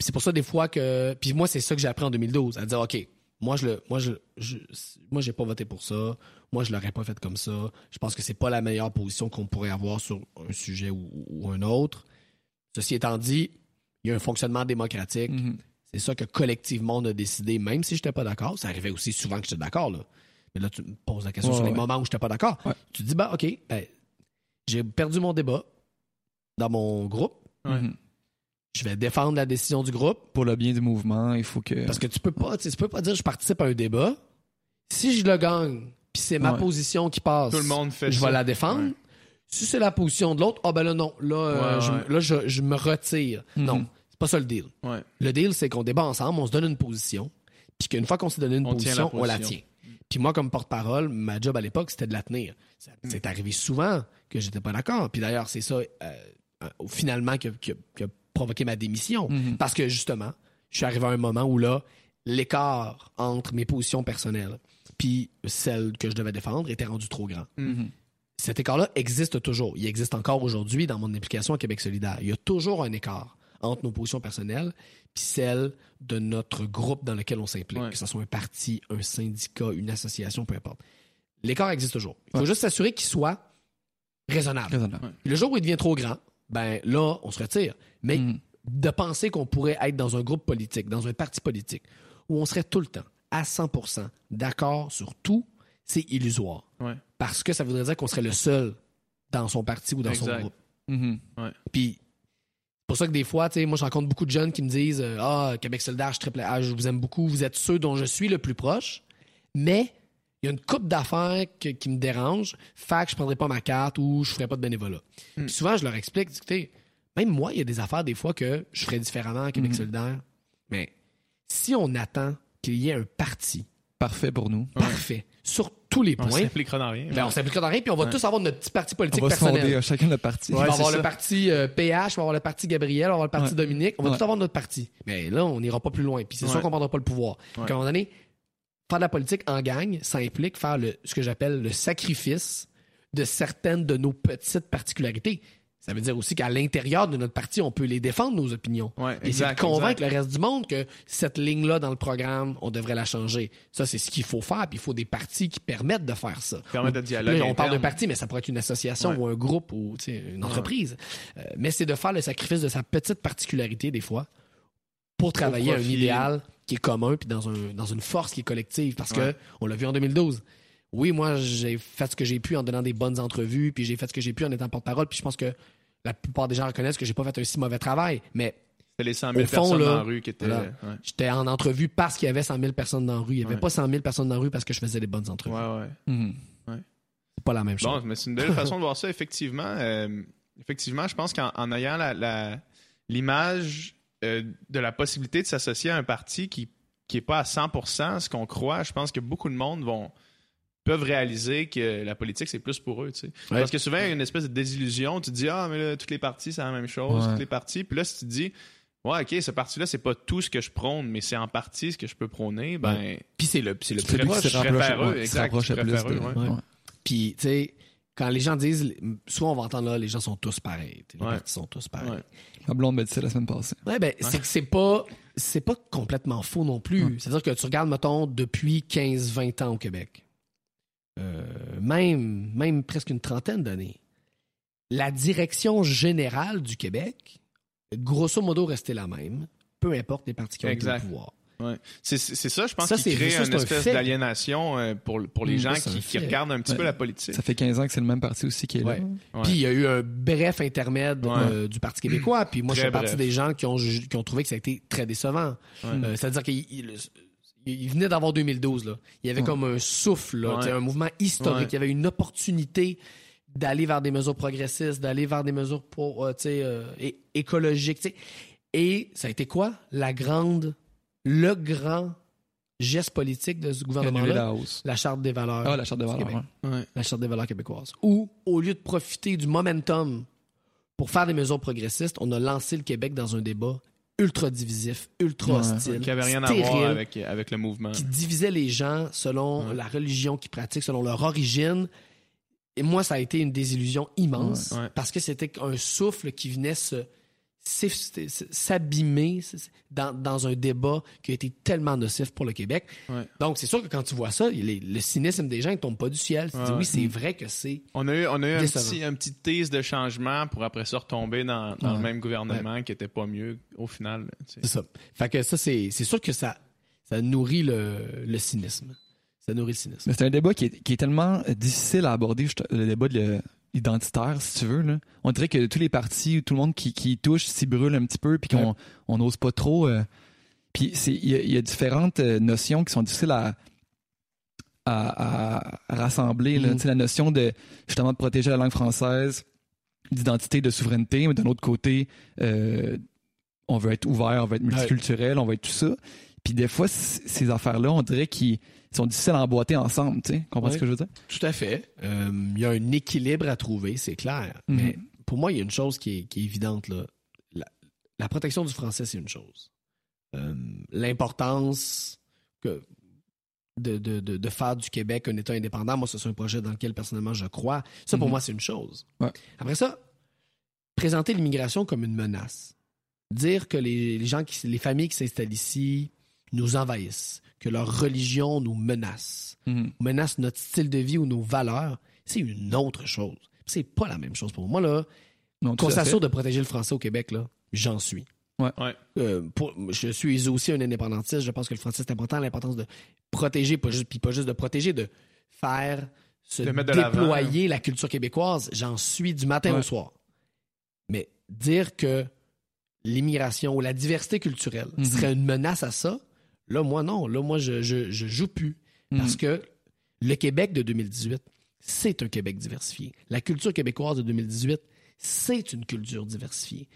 c'est pour ça des fois que puis moi c'est ça que j'ai appris en 2012 à dire ok moi je le moi je, je moi j'ai pas voté pour ça moi je l'aurais pas fait comme ça je pense que c'est pas la meilleure position qu'on pourrait avoir sur un sujet ou, ou un autre ceci étant dit il y a un fonctionnement démocratique mhm. c'est ça que collectivement on a décidé, même si j'étais pas d'accord. Ça arrivait aussi souvent que j'étais d'accord, là. Mais là, tu me poses la question Ouais, sur les ouais. moments où j'étais pas d'accord. Ouais. Tu te dis, bah, OK, ben, j'ai perdu mon débat dans mon groupe. Mhm. Je vais défendre la décision du groupe. Pour le bien du mouvement, il faut que. Parce que tu peux pas, tu peux pas dire je participe à un débat. Si je le gagne, puis c'est ma Ouais. position qui passe, Tout le monde fait je ça. vais la défendre. Ouais. Si c'est la position de l'autre, ah ben là non, là, euh, Ouais, je, là je, je me retire. Mhm. Non, c'est pas ça le deal. Ouais. Le deal, c'est qu'on débat ensemble, on se donne une position, puis qu'une fois qu'on s'est donné une On tient la position, on la tient. Puis moi, comme porte-parole, ma job à l'époque, c'était de la tenir. Ça- Mm. C'est arrivé souvent que j'étais pas d'accord. Puis d'ailleurs, c'est ça, euh, euh, finalement, qui a, qui a- qui a provoqué ma démission. Mhm. Parce que justement, je suis arrivé à un moment où là, l'écart entre mes positions personnelles puis celles que je devais défendre était rendu trop grand. Mhm. Cet écart-là existe toujours. Il existe encore aujourd'hui dans mon implication à Québec solidaire. Il y a toujours un écart entre nos positions personnelles puis celles de notre groupe dans lequel on s'implique, Ouais. que ce soit un parti, un syndicat, une association, peu importe. L'écart existe toujours. Il faut Ouais. juste s'assurer qu'il soit raisonnable. Raisonnable. Le jour où il devient trop grand, ben là, on se retire. Mais Mhm. de penser qu'on pourrait être dans un groupe politique, dans un parti politique, où on serait tout le temps à 100% d'accord sur tout, c'est illusoire. Ouais. Parce que ça voudrait dire qu'on serait le seul dans son parti ou dans son groupe. Mhm. Puis, c'est pour ça que des fois, tu sais, moi, je rencontre beaucoup de jeunes qui me disent euh, Ah, Québec solidaire, je, triple A, je vous aime beaucoup, vous êtes ceux dont je suis le plus proche, mais il y a une coupe d'affaires que- qui me dérange, fait que je prendrai pas ma carte ou je ferai pas de bénévolat. Puis souvent, je leur explique, écoutez, même moi, il y a des affaires des fois que je ferais différemment à Québec Mhm. solidaire, mais si on attend qu'il y ait un parti Parfait pour nous. parfait sur tous les On points, s'impliquera dans rien. ben, on s'impliquera dans rien, puis on va tous avoir notre petit parti On politique va se personnel. fonder à chacun le parti. Ouais, va avoir ça. le parti euh, PH, il va y avoir le parti Gabriel, il va avoir le parti Ouais. Dominique. On va Ouais. tout avoir notre parti. Mais là, on n'ira pas plus loin. Puis c'est sûr qu'on ne prendra pas le pouvoir. Ouais. À un moment donné, faire de la politique en gang, ça implique faire le, ce que j'appelle le sacrifice de certaines de nos petites particularités. Ça veut dire aussi qu'à l'intérieur de notre parti, on peut les défendre, nos opinions. Ouais, Et c'est convaincre exact. le reste du monde que cette ligne-là dans le programme, on devrait la changer. Ça, c'est ce qu'il faut faire. Puis il faut des partis qui permettent de faire ça. Permettre de dialogue Là, on parle de interne. parti, mais ça pourrait être une association Ouais. ou un groupe ou une entreprise. Euh, mais c'est de faire le sacrifice de sa petite particularité, des fois, pour travailler à un idéal qui est commun puis dans, un, dans une force qui est collective. Parce Ouais. que on l'a vu en 2012. Oui, moi, j'ai fait ce que j'ai pu en donnant des bonnes entrevues, puis j'ai fait ce que j'ai pu en étant porte-parole, puis je pense que la plupart des gens reconnaissent que j'ai pas fait un si mauvais travail. Mais C'était les 100 000 Au fond, personnes là, dans la rue qui étaient. voilà. Ouais, j'étais en entrevue parce qu'il y avait 100 000 personnes dans la rue. Il y avait Ouais. pas 100 000 personnes dans la rue parce que je faisais des bonnes entrevues. ouais. ouais. Mhm. C'est pas la même chose. Bon, mais c'est une belle façon de voir ça, effectivement. Euh, effectivement, je pense qu'en en ayant la- la- l'image euh, de la possibilité de s'associer à un parti qui qui est pas à 100% ce qu'on croit, je pense que beaucoup de monde vont peuvent réaliser que la politique c'est plus pour eux, tu sais. Ouais. Parce que souvent il y a une espèce de désillusion, tu te dis ah mais là toutes les partis c'est la même chose, Ouais. toutes les partis, puis là si tu te dis ouais, OK, ce parti là c'est pas tout ce que je prône, mais c'est en partie ce que je peux prôner, ben Puis c'est le, c'est le C'est plus proche. je plus. Puis, tu sais, quand les gens disent, soit on va entendre là, les gens sont tous pareils. Les Ouais. partis sont tous pareils. Ouais. Ma blonde m'a dit ça la semaine passée. Ouais, ben, c'est que c'est pas, c'est pas complètement faux non plus. C'est-à-dire que tu regardes, mettons, depuis 15-20 ans au Québec, euh, même, même presque une trentaine d'années, la direction générale du Québec, grosso modo, restait la même, peu importe les partis qui ont au pouvoir. Ouais. C'est c'est ça, je pense, Ça, qui c'est- crée ça, c'est une un espèce d'aliénation euh, pour, pour les Mm, gens qui, regardent un petit Ouais. peu la politique. Ça fait 15 ans que c'est le même parti aussi qui est là. Ouais. Puis il y a eu un bref intermède Ouais. euh, du Parti québécois. Puis moi, je Très fais partie bref. des gens qui ont, qui ont trouvé que ça a été très décevant. Ouais. Euh, C'est-à-dire qu'il il- venait d'avoir 2012. Là. Il y avait Ouais. comme un souffle, là, Ouais. un mouvement historique. Ouais. Il y avait une opportunité d'aller vers des mesures progressistes, d'aller vers des mesures pour, euh, tu sais, euh, écologiques. tu sais. Et ça a été quoi? La grande, le grand geste politique de ce gouvernement-là? la hausse. La charte des valeurs Ah, la charte de du valeur. Québec ouais. Ouais. la Charte des valeurs québécoises. Ou, au lieu de profiter du momentum pour faire des mesures progressistes, on a lancé le Québec dans un débat ultra divisif, ultra Ouais. hostile, Qui avait rien à voir avec, avec le mouvement. qui divisait les gens selon Ouais. la religion qu'ils pratiquent, selon leur origine. Et moi, ça a été une désillusion immense Ouais. Ouais. parce que c'était un souffle qui venait se s'abîmer dans, dans un débat qui a été tellement nocif pour le Québec. Ouais. Donc, c'est sûr que quand tu vois ça, les- le cynisme des gens ne tombe pas du ciel. Tu dis, oui, c'est vrai que c'est On a eu, on a eu un, petit, un petit tease de changement pour après ça retomber dans, dans le même gouvernement qui était pas mieux au final. là, tu sais. C'est ça. Fait que ça, c'est c'est sûr que ça, ça nourrit le, le cynisme. Ça nourrit le cynisme. C'est un débat qui est, qui est tellement difficile à aborder, le débat de le- identitaire, si tu veux. Là. On dirait que tous les partis, tout le monde qui, touche s'y brûle un petit peu, puis qu'on on n'ose pas trop. euh. Puis il y, a- il y a différentes euh, notions qui sont difficiles à, à, à- à rassembler. là. Mm. La notion de justement de protéger la langue française, d'identité, de souveraineté, mais d'un autre côté, euh, on veut être ouvert, on veut être multiculturel, on veut être tout ça. Puis des fois, ces affaires-là, on dirait qu'ils sont difficiles à emboîter ensemble. Tu sais, comprends ce que je veux dire? Tout à fait. Euh, Il y a un équilibre à trouver, c'est clair. Mhm. Mais pour moi, il y a une chose qui est, qui est évidente. Là. La, la protection du français, c'est une chose. Euh, L'importance que de, de, de, de faire du Québec un État indépendant, moi, c'est un projet dans lequel personnellement je crois. Ça, pour Mhm. moi, c'est une chose. Ouais. Après ça, présenter l'immigration comme une menace. Dire que les, les gens, qui, les familles qui s'installent ici nous envahissent, que leur religion nous menace Mhm. menace notre style de vie ou nos valeurs, c'est une autre chose. C'est pas la même chose pour moi. Là, qu'on s'assure de protéger le français au Québec, là, j'en suis. Ouais. Euh, pour- je suis aussi un indépendantiste. Je pense que le français, c'est important. L'importance de protéger, pas juste, puis pas juste de protéger, de faire se De déployer la culture québécoise. J'en suis du matin Ouais. au soir. Mais dire que l'immigration ou la diversité culturelle Mhm. serait une menace à ça, là, moi, non. Là, moi, je, je, je joue plus. Mhm. Parce que le Québec de 2018, c'est un Québec diversifié. La culture québécoise de 2018, c'est une culture diversifiée.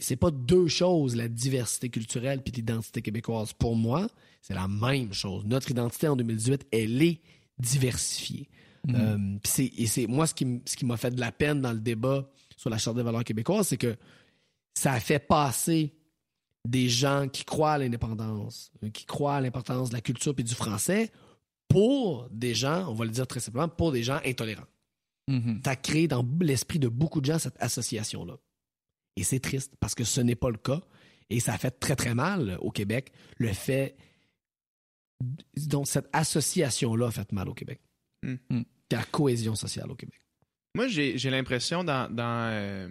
C'est pas deux choses, la diversité culturelle puis l'identité québécoise. Pour moi, c'est la même chose. Notre identité en 2018, elle est diversifiée. Mhm. Euh, et c'est moi ce qui, ce qui m'a fait de la peine dans le débat sur la Charte des valeurs québécoises, c'est que ça a fait passer des gens qui croient à l'indépendance, euh, qui croient à l'importance de la culture et du français, pour des gens, on va le dire très simplement, pour des gens intolérants. Mhm. Ça crée dans l'esprit de beaucoup de gens cette association-là. Et c'est triste parce que ce n'est pas le cas. Et ça a fait très, très mal au Québec. Le fait. Donc, cette association-là a fait mal au Québec. Hmm. Hmm. À la cohésion sociale au Québec. Moi, j'ai j'ai l'impression dans, dans, euh,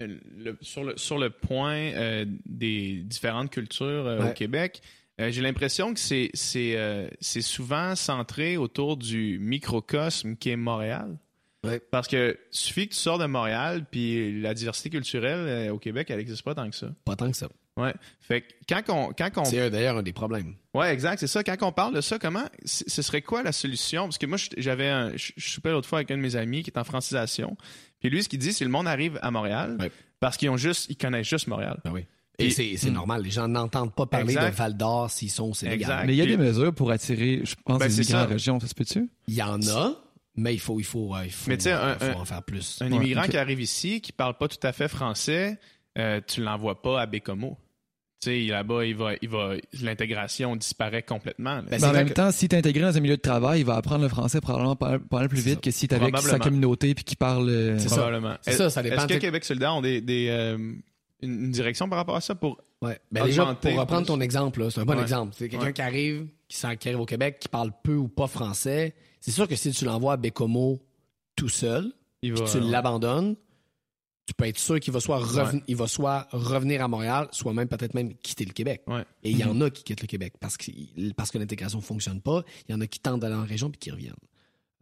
le- sur, le, sur le point euh, des différentes cultures euh, Ouais. au Québec, euh, j'ai l'impression que c'est c'est euh, c'est souvent centré autour du microcosme qui est Montréal. Ouais. Parce que suffit que tu sors de Montréal, puis la diversité culturelle euh, au Québec, elle n'existe pas tant que ça. Pas tant que ça. Ouais. Fait que quand on, quand on C'est d'ailleurs un des problèmes. Ouais, exact, c'est ça. Quand on parle de ça, comment c- ce serait quoi la solution? Parce que moi, j'avais, un, je, je soupais l'autre fois avec un de mes amis qui est en francisation. Puis lui, ce qu'il dit, c'est que le monde arrive à Montréal Ouais. parce qu'ils ont juste, ils connaissent juste Montréal. Ben oui. Et Et- c'est c'est Hmm. normal. Les gens n'entendent pas parler Exact. de Val d'Or s'ils sont au Sénégal. Exact. Mais il y a des mesures pour attirer, je pense, Ben, les à ça. la région. Ça se peut-tu? Il y en a, mais il faut, il faut, euh, il faut, Mais un- faut un- en faire plus. Un Ouais, immigrant qui arrive ici, qui parle pas tout à fait français, euh, tu l'envoies pas à Bécomo. Tu sais, là-bas, il va, il va, l'intégration disparaît complètement. Ben, en même que- temps, si t'es intégré dans un milieu de travail, il va apprendre le français probablement plus vite ça. que si t'es avec sa communauté puis qui parle. euh, C'est ça. Probablement. C'est ça, ça dépend Est-ce que Québec solidaire ont des, des, euh, une, direction par rapport à ça pour Ouais. Ben déjà, Augmenter pour reprendre ton exemple, c'est un bon Ouais. exemple. C'est quelqu'un Ouais. qui arrive, qui, arrive au Québec, qui parle peu ou pas français. C'est sûr que si tu l'envoies à Bécomo tout seul, il va tu l'abandonnes, tu peux être sûr qu'il va soit, reven- Ouais. il va soit revenir à Montréal, soit même peut-être même quitter le Québec. Ouais. Et il y en a qui quittent le Québec parce que, parce que l'intégration ne fonctionne pas. Il y en a qui tentent d'aller en région puis qui reviennent.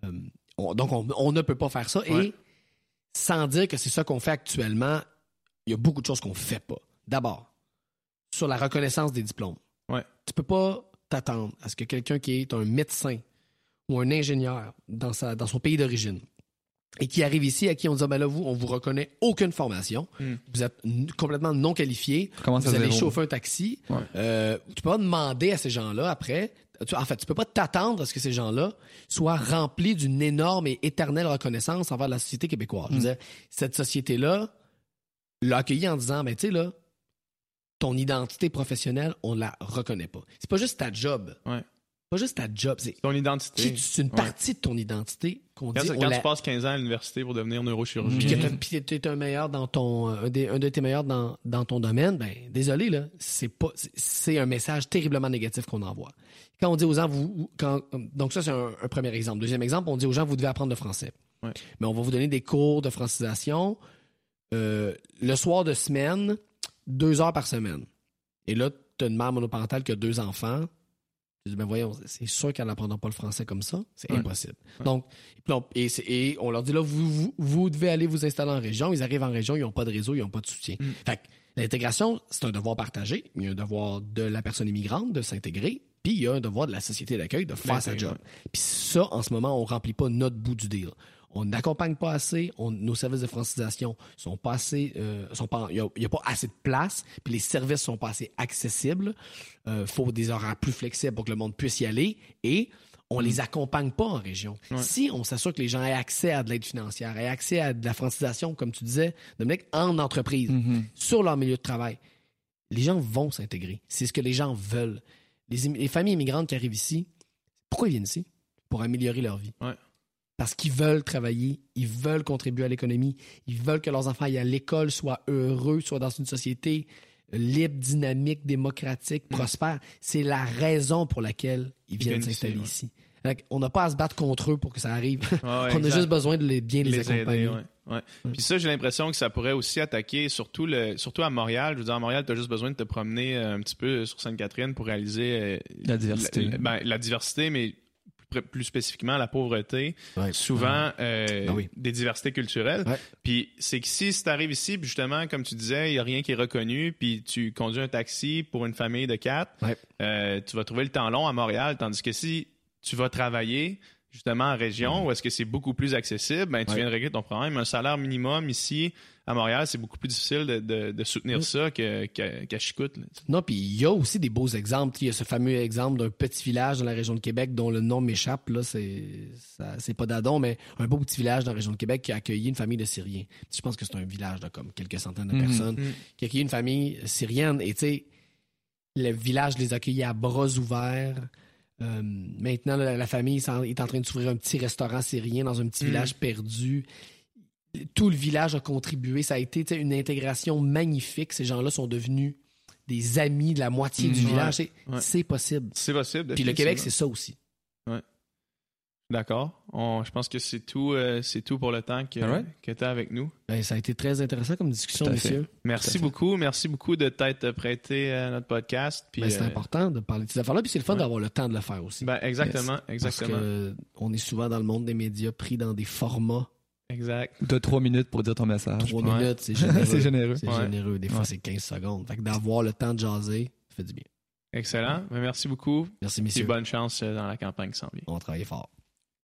Euh, on- donc, on, on ne peut pas faire ça. Ouais. Et sans dire que c'est ça qu'on fait actuellement, il y a beaucoup de choses qu'on fait pas. D'abord, sur la reconnaissance des diplômes. Ouais. Tu peux pas t'attendre à ce que quelqu'un qui est un médecin ou un ingénieur dans, sa, dans son pays d'origine et qui arrive ici, à qui on dit, Ah, ben là, vous, on vous reconnaît aucune formation. Hmm. Vous êtes complètement non qualifié. Vous allez zéro. chauffer un taxi. Ouais. Euh, tu peux pas demander à ces gens-là après. tu- en fait, tu peux pas t'attendre à ce que ces gens-là soient remplis d'une énorme et éternelle reconnaissance envers la société québécoise. Je veux Mm. dire, cette société-là l'a accueilli en disant, ben tu sais là, ton identité professionnelle, on la reconnaît pas. C'est pas juste ta job. Ouais. Pas juste ta job, c'est ton identité. c'est une Ouais. partie de ton identité qu'on Quand, dit. on quand la- tu passes 15 ans à l'université pour devenir neurochirurgien, t'as- puis t'es un meilleur dans ton un, des- un de tes meilleurs dans, dans ton domaine, ben désolé là, c'est pas c'est- c'est un message terriblement négatif qu'on envoie. Quand on dit aux gens vous quand donc ça c'est un, un premier exemple. Deuxième exemple, on dit aux gens vous devez apprendre le français. Ouais. Mais on va vous donner des cours de francisation euh, le soir de semaine, deux heures par semaine. Et là, tu as une mère monoparentale qui a deux enfants. Je dis, ben voyons, c'est sûr qu'elles n'apprendront pas le français comme ça. C'est Ouais. impossible. Donc, et, et, on leur dit là, vous, vous, vous devez aller vous installer en région. Ils arrivent en région, ils n'ont pas de réseau, ils n'ont pas de soutien. Mm. Fait que l'intégration, c'est un devoir partagé. Il y a un devoir de la personne immigrante de s'intégrer. Puis il y a un devoir de la société d'accueil de faire sa D'intégrer, job. Puis ça, en ce moment, on remplit pas notre bout du deal. On n'accompagne pas assez, on- nos services de francisation sont pas assez, euh, sont pas, il y a, pas assez de place, puis les services sont pas assez accessibles. Euh, faut des horaires plus flexibles pour que le monde puisse y aller et on les accompagne pas en région. Si on s'assure que les gens aient accès à de l'aide financière, aient accès à de la francisation, comme tu disais, Dominique, en entreprise, Mhm. sur leur milieu de travail, les gens vont s'intégrer. C'est ce que les gens veulent. Les, familles immigrantes qui arrivent ici, pourquoi ils viennent ici? Pour améliorer leur vie. Ouais. Parce qu'ils veulent travailler, ils veulent contribuer à l'économie, ils veulent que leurs enfants aillent à l'école, soient heureux, soient dans une société libre, dynamique, démocratique, prospère. C'est la raison pour laquelle ils viennent s'installer ici. On n'a pas à se battre contre eux pour que ça arrive. Ouais, On a exact. juste besoin de les, bien les, les accompagner. aider. Ouais, ouais. Puis ça, j'ai l'impression que ça pourrait aussi attaquer surtout le, surtout à Montréal. Je veux dire, à Montréal, tu as juste besoin de te promener euh, un petit peu sur Sainte-Catherine pour réaliser euh, La diversité. La, ben, la diversité, mais plus, spécifiquement la pauvreté. Ouais. Souvent, euh, Ah oui. des diversités culturelles. Ouais. Puis c'est que si, tu arrives ici, puis justement, comme tu disais, il n'y a rien qui est reconnu, puis tu conduis un taxi pour une famille de quatre, Ouais. euh, tu vas trouver le temps long à Montréal, tandis que si tu vas travailler justement en région, où est-ce que c'est beaucoup plus accessible, ben, tu Ouais. viens de régler ton problème. Un salaire minimum ici, à Montréal, c'est beaucoup plus difficile de, de- de soutenir Mm. ça que- qu'à Chicoute. là. Non, puis il y a aussi des beaux exemples. Il y a ce fameux exemple d'un petit village dans la région de Québec dont le nom m'échappe. Là, c'est pas d'Adon, mais un beau petit village dans la région de Québec qui a accueilli une famille de Syriens. Je pense que c'est un village de comme quelques centaines de Mhm. personnes Mhm. qui a accueilli une famille syrienne. Et tu sais, le village les a accueillis à bras ouverts. Euh, maintenant, la, la famille est en train de s'ouvrir un petit restaurant syrien dans un petit Mhm. village perdu. Tout le village a contribué. Ça a été une intégration magnifique. Ces gens-là sont devenus des amis de la moitié du Mhm. village. C'est Ouais. possible. C'est possible. Puis le Québec, c'est ça aussi. D'accord. Je pense que c'est tout, euh, c'est tout pour le temps que, tu as avec nous. Ben, ça a été très intéressant comme discussion, à Merci beaucoup. Merci beaucoup de t'être prêté à notre podcast. Ben, c'est euh, important de parler de ces affaires-là. Puis c'est le fun ouais. d'avoir le temps de le faire aussi. ben, exactement. Parce Exactement. que on est souvent dans le monde des médias pris dans des formats. Exact. T'as trois minutes pour dire ton message. Trois Ouais. minutes, c'est généreux. c'est généreux. Ouais. généreux. Des fois, Ouais. c'est 15 secondes. Fait que d'avoir le temps de jaser, ça fait du bien. Excellent. Ben, merci beaucoup. Merci, Et messieurs. bonne chance euh, dans la campagne qui s'en vient. On va travailler fort.